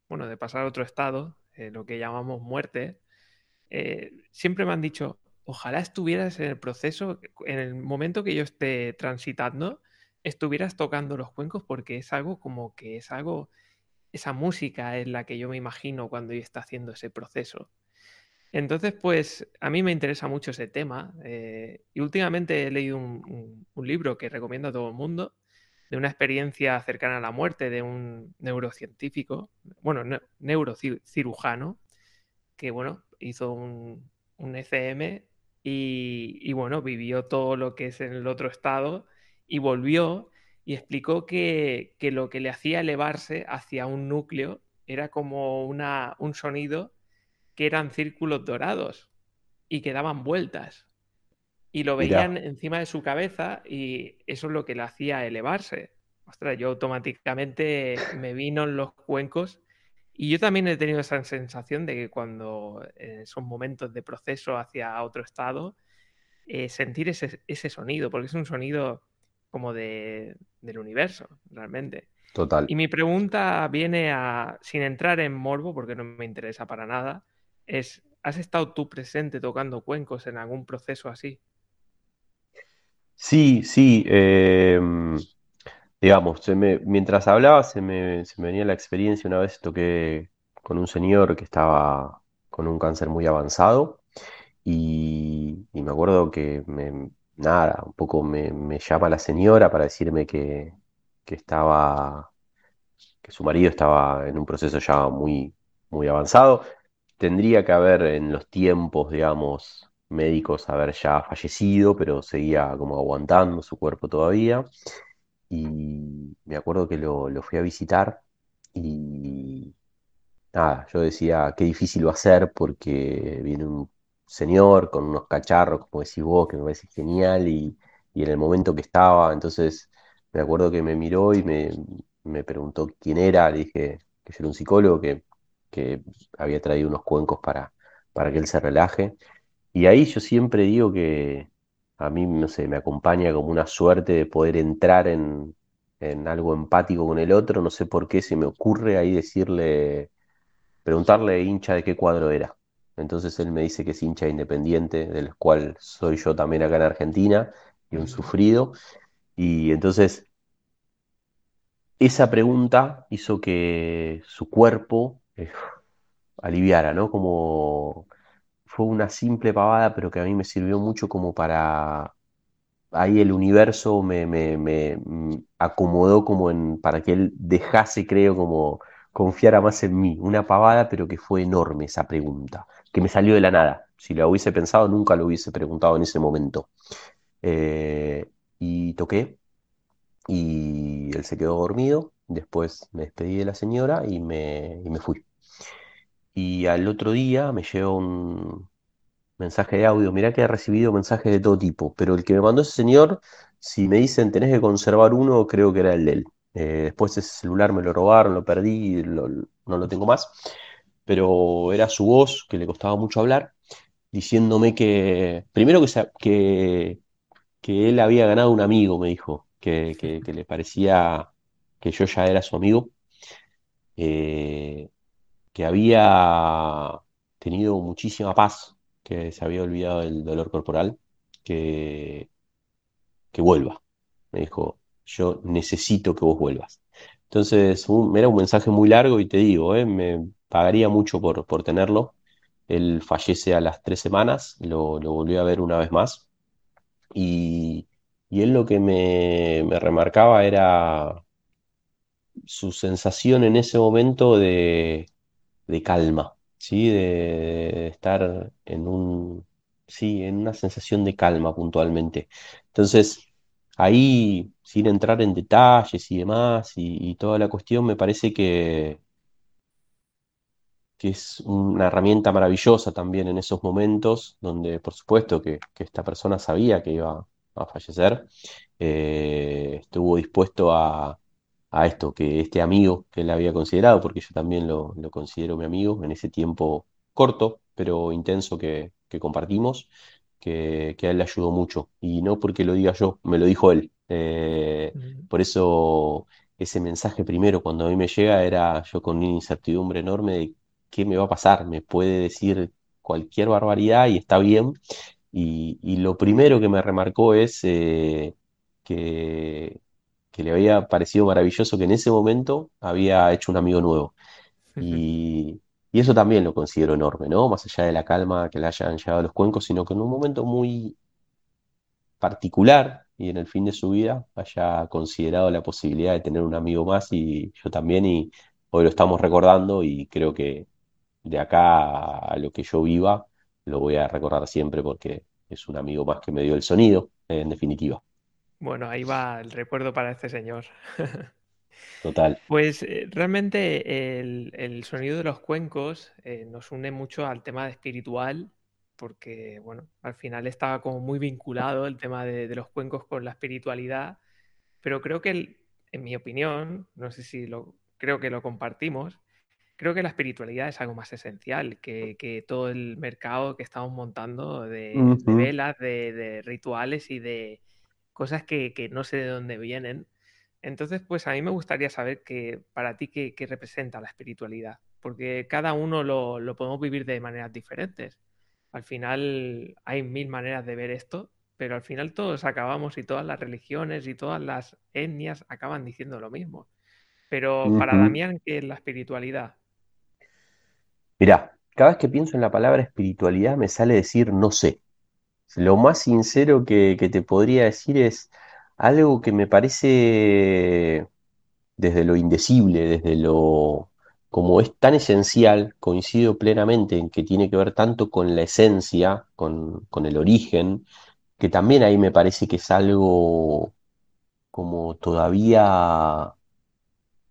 Speaker 2: bueno, de pasar a otro estado, eh, lo que llamamos muerte, siempre me han dicho, ojalá estuvieras en el proceso, en el momento que yo esté transitando, estuvieras tocando los cuencos porque es algo como que es algo, esa música es la que yo me imagino cuando yo está haciendo ese proceso. Entonces, pues a mí me interesa mucho ese tema eh, y últimamente he leído un, libro que recomiendo a todo el mundo de una experiencia cercana a la muerte de un neurocientífico, bueno, neurocirujano, que bueno, hizo un, ECM y, y, bueno, vivió todo lo que es en el otro estado y volvió y explicó que, lo que le hacía elevarse hacia un núcleo era como una, un sonido que eran círculos dorados y que daban vueltas. Y lo veían encima de su cabeza y eso es lo que le hacía elevarse. Ostras, yo automáticamente me vino en los cuencos y yo también he tenido esa sensación de que cuando son momentos de proceso hacia otro estado, eh, sentir ese, ese, sonido, porque es un sonido como de, del universo, realmente.
Speaker 3: Total.
Speaker 2: Y mi pregunta viene a, sin entrar en morbo, porque no me interesa para nada, es, ¿has estado tú presente tocando cuencos en algún proceso así?
Speaker 3: Sí, sí. Em, digamos, mientras hablaba se me, se me venía la experiencia. Una vez toqué con un señor que estaba con un cáncer muy avanzado y, y me acuerdo que me, nada, un poco me, llama la señora para decirme que, estaba, que su marido estaba en un proceso ya muy, muy avanzado. Tendría que haber en los tiempos, digamos, médicos haber ya fallecido, pero seguía como aguantando su cuerpo todavía. Y me acuerdo que lo, lo fui a visitar y nada, yo decía, qué difícil va a ser porque viene un señor con unos cacharros, como decís vos, que me parece genial, y, en el momento que estaba, entonces me acuerdo que me miró y me, me preguntó quién era, le dije que yo era un psicólogo que, que había traído unos cuencos para, para que él se relaje. Y ahí yo siempre digo que a mí, no sé, me acompaña como una suerte de poder entrar en, en algo empático con el otro, no sé por qué se me ocurre ahí decirle, preguntarle hincha de qué cuadro era. Entonces él me dice que es hincha independiente, del cual soy yo también acá en Argentina, y un sufrido. Y entonces esa pregunta hizo que su cuerpo eh, aliviara, ¿no? Como fue una simple pavada, pero que a mí me sirvió mucho como para... Ahí el universo me, me, me mm, acomodó como en, para que él dejase, creo, como confiara más en mí. Una pavada, pero que fue enorme esa pregunta, que me salió de la nada. Si lo hubiese pensado, nunca lo hubiese preguntado en ese momento. Eh, y toqué, y él se quedó dormido. Después me despedí de la señora y me, y me fui. Y al otro día me llegó un mensaje de audio. Mirá que he recibido mensajes de todo tipo, pero el que me mandó ese señor, si me dicen tenés que conservar uno, creo que era el de él. Eh, después ese celular me lo robaron, lo perdí, no lo tengo más. Pero era su voz, que le costaba mucho hablar, diciéndome que, primero que, que, él había ganado un amigo, me dijo, que, que, que le parecía que yo ya era su amigo. eh, que había tenido muchísima paz, que se había olvidado del dolor corporal, que, que vuelva. Me dijo, yo necesito que vos vuelvas. Entonces, era un mensaje muy largo y te digo, eh, me pagaría mucho por, por tenerlo. Él fallece a las tres semanas, lo, lo volví a ver una vez más y, y él lo que me, me remarcaba era su sensación en ese momento de de calma, ¿sí? De, de estar en un, sí, en una sensación de calma puntualmente. Entonces, ahí, sin entrar en detalles y demás, y, y toda la cuestión, me parece que, que es una herramienta maravillosa también en esos momentos, donde por supuesto que, que esta persona sabía que iba a fallecer, eh, estuvo dispuesto a a esto, que este amigo que él había considerado, porque yo también lo, lo considero mi amigo, en ese tiempo corto, pero intenso que, que compartimos, que, que a él le ayudó mucho. Y no porque lo diga yo, me lo dijo él. Eh, por eso ese mensaje primero, cuando a mí me llega, era yo con una incertidumbre enorme de qué me va a pasar. Me puede decir cualquier barbaridad y está bien. Y, y lo primero que me remarcó es eh, que que le había parecido maravilloso que en ese momento había hecho un amigo nuevo. Y, y eso también lo considero enorme, ¿no? Más allá de la calma que le hayan llegado los cuencos, sino que en un momento muy particular y en el fin de su vida haya considerado la posibilidad de tener un amigo más y yo también, y hoy lo estamos recordando y creo que de acá a lo que yo viva lo voy a recordar siempre porque es un amigo más que me dio el sonido, en definitiva.
Speaker 2: Bueno, ahí va el recuerdo para este señor.
Speaker 3: Total.
Speaker 2: Pues eh, realmente el, el sonido de los cuencos eh, nos une mucho al tema de espiritual, porque bueno, al final estaba como muy vinculado el tema de, de los cuencos con la espiritualidad, pero creo que, el- en mi opinión, no sé si lo, creo que lo compartimos, creo que la espiritualidad es algo más esencial que, que todo el mercado que estamos montando de, velas, de, de rituales y de cosas que, que no sé de dónde vienen. Entonces, pues a mí me gustaría saber que para ti qué, qué representa la espiritualidad, porque cada uno lo, lo podemos vivir de maneras diferentes. Al final hay mil maneras de ver esto, pero al final todos acabamos y todas las religiones y todas las etnias acaban diciendo lo mismo. Pero para. Damián, ¿qué es la espiritualidad?
Speaker 3: Mirá, cada vez que pienso en la palabra espiritualidad me sale decir no sé. Lo más sincero que, que te podría decir es algo que me parece desde lo indecible, desde lo como es tan esencial, coincido plenamente en que tiene que ver tanto con la esencia, con, con el origen, que también ahí me parece que es algo como todavía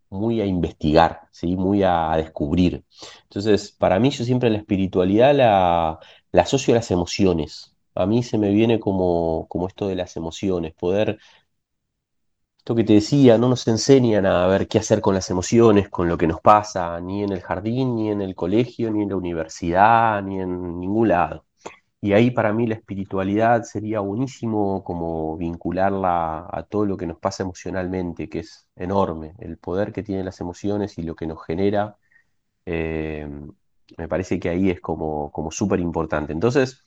Speaker 3: muy a investigar, ¿sí? muy a, descubrir. Entonces, para mí yo siempre la espiritualidad la, la asocio a las emociones. A mí se me viene como, como esto de las emociones, poder, esto que te decía, no nos enseñan a ver qué hacer con las emociones, con lo que nos pasa, ni en el jardín, ni en el colegio, ni en la universidad, ni en ningún lado. Y ahí para mí la espiritualidad sería buenísimo como vincularla a todo lo que nos pasa emocionalmente, que es enorme, el poder que tienen las emociones y lo que nos genera, eh, me parece que ahí es como, como súper importante. Entonces,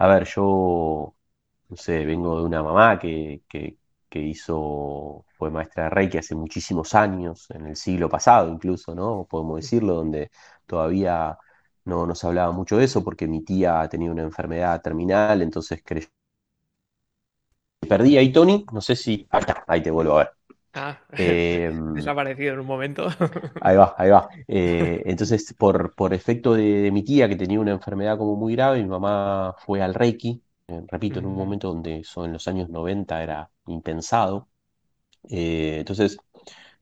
Speaker 3: a ver, yo, no sé, vengo de una mamá que, que, que hizo, fue maestra de Reiki hace muchísimos años, en el siglo pasado incluso, ¿no? Podemos decirlo, donde todavía no nos hablaba mucho de eso porque mi tía tenía una enfermedad terminal, entonces creí. Perdí ahí, Tony, no sé si. Ahí ahí te vuelvo a ver.
Speaker 2: Ah, em, desaparecido en un momento.
Speaker 3: ahí va, ahí va. Eh, entonces, por, por efecto de, mi tía que tenía una enfermedad como muy grave, mi mamá fue al Reiki, eh, repito, en un momento donde son en los años 90 era impensado. Eh, entonces,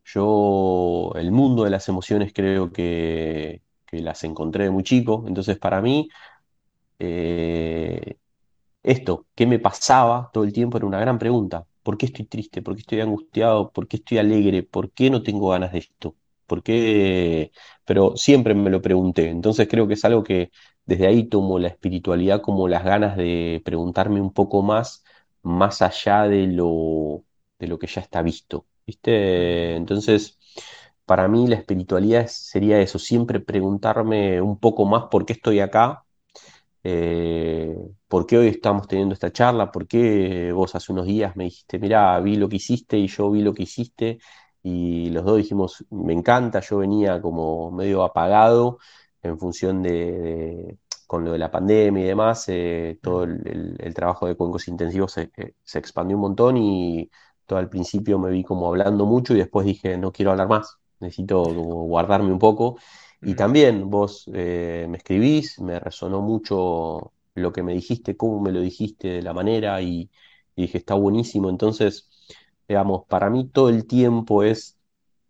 Speaker 3: yo, el mundo de las emociones creo que, que las encontré muy chico. Entonces, para mí, esto, ¿qué me pasaba todo el tiempo? Era una gran pregunta. ¿Por qué estoy triste? ¿Por qué estoy angustiado? ¿Por qué estoy alegre? ¿Por qué no tengo ganas de esto? ¿Por qué? Pero siempre me lo pregunté. Entonces creo que es algo que desde ahí tomo la espiritualidad como las ganas de preguntarme un poco más, más allá de lo, de lo que ya está visto. ¿Viste? Entonces, para mí la espiritualidad sería eso, siempre preguntarme un poco más por qué estoy acá, eh, por qué hoy estamos teniendo esta charla, por qué vos hace unos días me dijiste, mira, vi lo que hiciste y yo vi lo que hiciste y los dos dijimos, me encanta, yo venía como medio apagado en función de, con lo de la pandemia y demás, eh, todo el, trabajo de cuencos intensivos se, eh, se expandió un montón y todo al principio me vi como hablando mucho y después dije, no quiero hablar más necesito guardarme un poco. Y también vos eh, me escribís, me resonó mucho lo que me dijiste, cómo me lo dijiste, de la manera, y, dije, está buenísimo. Entonces, digamos, para mí todo el tiempo es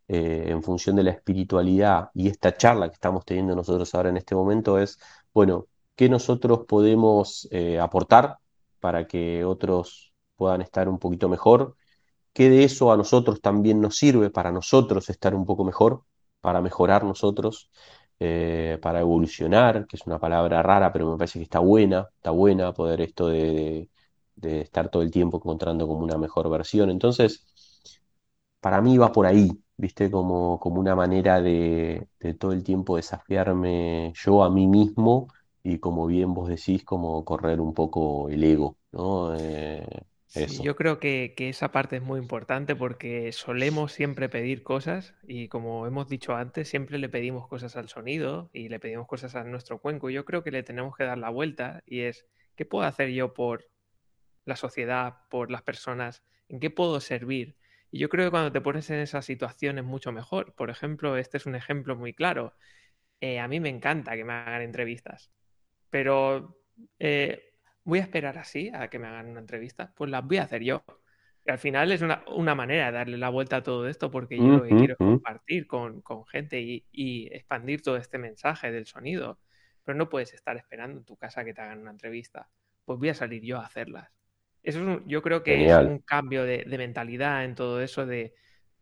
Speaker 3: eh, en función de la espiritualidad y esta charla que estamos teniendo nosotros ahora en este momento es, bueno, ¿qué nosotros podemos eh, aportar para que otros puedan estar un poquito mejor? qué de eso a nosotros también nos sirve para nosotros estar un poco mejor, para mejorar nosotros, eh, para evolucionar, que es una palabra rara, pero me parece que está buena, está buena poder esto de, estar todo el tiempo encontrando como una mejor versión. Entonces, para mí va por ahí, ¿viste? Como, como una manera de, todo el tiempo desafiarme yo a mí mismo y como bien vos decís, como correr un poco el ego, ¿no? Eh,
Speaker 2: yo creo que, esa parte es muy importante porque solemos siempre pedir cosas y como hemos dicho antes, siempre le pedimos cosas al sonido y le pedimos cosas a nuestro cuenco. Yo creo que le tenemos que dar la vuelta y es, ¿qué puedo hacer yo por la sociedad, por las personas? ¿En qué puedo servir? Y yo creo que cuando te pones en esa situación es mucho mejor. Por ejemplo, este es un ejemplo muy claro. Eh, a mí me encanta que me hagan entrevistas, pero eh, voy a esperar así a que me hagan una entrevista, pues las voy a hacer yo. Y al final es una, manera de darle la vuelta a todo esto porque yo lo que quiero compartir con, gente y, expandir todo este mensaje del sonido. Pero no puedes estar esperando en tu casa que te hagan una entrevista. Pues voy a salir yo a hacerlas. Eso es yo creo que es un cambio de, mentalidad en todo eso de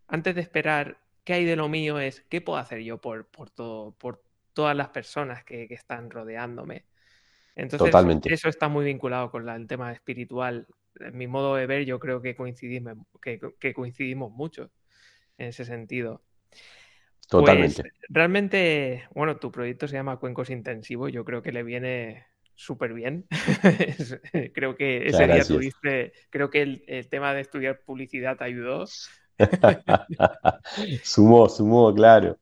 Speaker 2: antes de esperar qué hay de lo mío es qué puedo hacer yo por, por, todo, por todas las personas que, que están rodeándome. Entonces, eso está muy vinculado con el tema espiritual. En mi modo de ver, yo creo que coincidimos, que, coincidimos mucho en ese sentido.
Speaker 3: Totalmente.
Speaker 2: Pues, realmente, bueno, tu proyecto se llama Cuencos Intensivos, yo creo que le viene súper bien. creo que ese día tuviste, creo que el, el, tema de estudiar publicidad te ayudó.
Speaker 3: sumó, sumó, claro.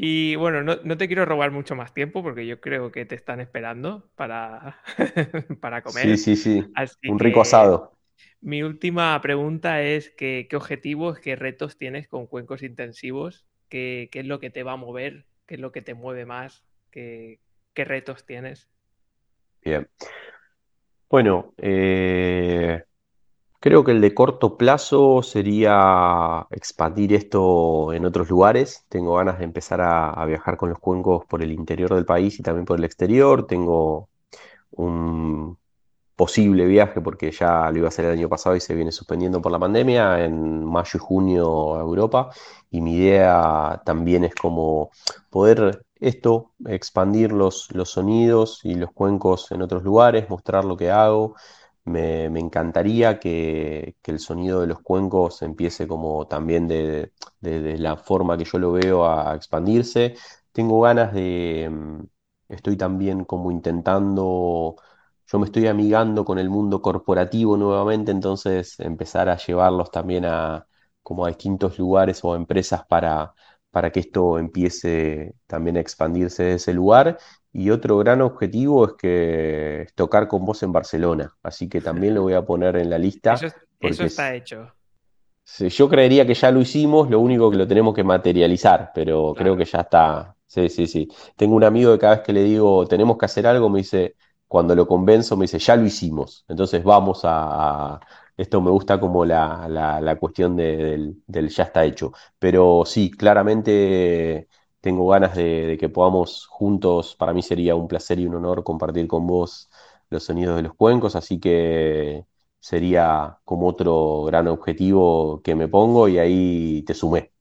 Speaker 2: Y bueno, no, te quiero robar mucho más tiempo porque yo creo que te están esperando para, para comer.
Speaker 3: Sí, sí, sí. Un rico asado.
Speaker 2: Mi última pregunta es que, qué objetivos, qué retos tienes con cuencos intensivos, qué, qué, es lo que te va a mover ¿Qué es lo que te mueve más? ¿Qué, qué retos tienes?
Speaker 3: Bien. Bueno, eh, creo que el de corto plazo sería expandir esto en otros lugares. Tengo ganas de empezar a, viajar con los cuencos por el interior del país y también por el exterior. Tengo un posible viaje, porque ya lo iba a hacer el año pasado y se viene suspendiendo por la pandemia, en mayo y junio a Europa. Y mi idea también es como poder esto, expandir los, los sonidos y los cuencos en otros lugares, mostrar lo que hago. Me, encantaría que, el sonido de los cuencos empiece como también de, la forma que yo lo veo a expandirse. Tengo ganas de, mm, estoy también como intentando yo me estoy amigando con el mundo corporativo nuevamente, entonces empezar a llevarlos también a como a distintos lugares o empresas para, para que esto empiece también a expandirse de ese lugar. Y otro gran objetivo es que tocar con vos en Barcelona, así que también lo voy a poner en la lista.
Speaker 2: Eso, está hecho.
Speaker 3: Yo creería que ya lo hicimos, lo único que lo tenemos que materializar, pero creo que ya está. Sí, sí, sí. Tengo un amigo que cada vez que le digo tenemos que hacer algo, me dice, cuando lo convenzo me dice, ya lo hicimos, entonces vamos a... esto me gusta como la, cuestión del, ya está hecho. Pero sí, claramente tengo ganas de, que podamos juntos, para mí sería un placer y un honor compartir con vos los sonidos de los cuencos, así que sería como otro gran objetivo que me pongo y ahí te sumé.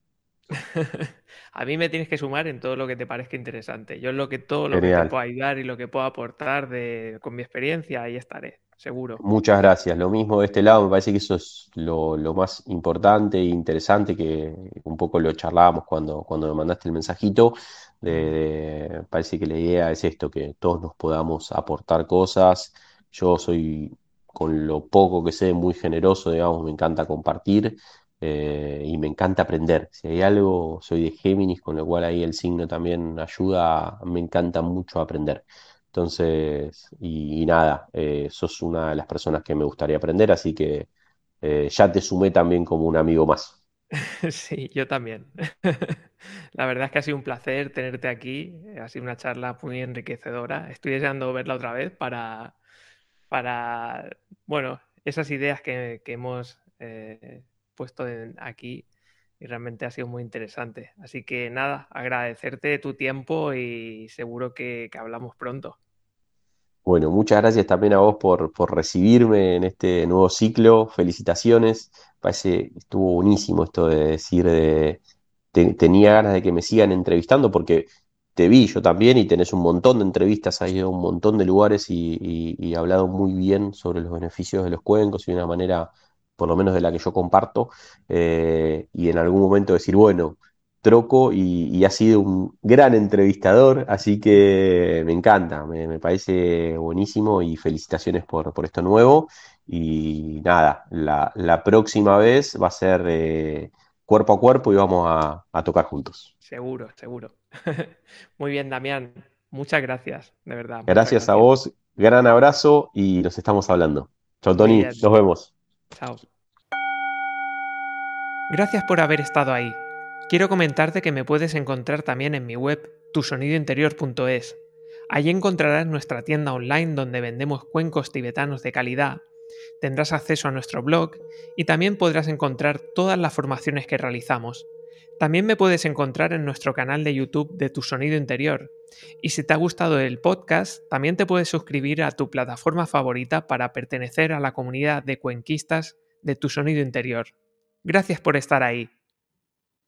Speaker 2: a mí me tienes que sumar en todo lo que te parezca interesante. Yo en lo que todo lo que te pueda ayudar y lo que puedo aportar de, con mi experiencia, ahí estaré, seguro.
Speaker 3: Muchas gracias. Lo mismo de este lado, me parece que eso es lo, más importante e interesante que un poco lo charlábamos cuando, cuando me mandaste el mensajito. De, parece que la idea es esto, que todos nos podamos aportar cosas. Yo soy con lo poco que sé muy generoso, digamos, me encanta compartir. Eh, y me encanta aprender. Si hay algo, soy de Géminis, con lo cual ahí el signo también ayuda, me encanta mucho aprender. Entonces, y, nada, eh, sos una de las personas que me gustaría aprender, así que eh, ya te sumé también como un amigo más.
Speaker 2: Sí, yo también. La verdad es que ha sido un placer tenerte aquí, ha sido una charla muy enriquecedora. Estoy deseando verla otra vez para, para bueno, esas ideas que, hemos puesto aquí y realmente ha sido muy interesante. Así que nada, agradecerte tu tiempo y seguro que, hablamos pronto.
Speaker 3: Bueno, muchas gracias también a vos por, recibirme en este nuevo ciclo. Felicitaciones. Parece estuvo buenísimo esto de decir de tenía ganas de que me sigan entrevistando porque te vi yo también y tenés un montón de entrevistas, has ido a un montón de lugares y, y hablado muy bien sobre los beneficios de los cuencos y de una manera por lo menos de la que yo comparto, eh, y en algún momento decir, bueno, troco y, ha sido un gran entrevistador, así que me encanta, me, parece buenísimo y felicitaciones por, esto nuevo. Y nada, la, próxima vez va a ser eh, cuerpo a cuerpo y vamos a, tocar juntos.
Speaker 2: Seguro, seguro. Muy bien, Damián. Muchas gracias, de verdad.
Speaker 3: Gracias, a vos, gran abrazo y nos estamos hablando. Chau, Tony, nos vemos. Chao.
Speaker 2: Gracias por haber estado ahí. Quiero comentarte que me puedes encontrar también en mi web tusonidointerior.es. Allí encontrarás nuestra tienda online donde vendemos cuencos tibetanos de calidad, tendrás acceso a nuestro blog y también podrás encontrar todas las formaciones que realizamos. También me puedes encontrar en nuestro canal de YouTube de Tu Sonido Interior. Y si te ha gustado el podcast, también te puedes suscribir a tu plataforma favorita para pertenecer a la comunidad de cuenquistas de Tu Sonido Interior. Gracias por estar ahí.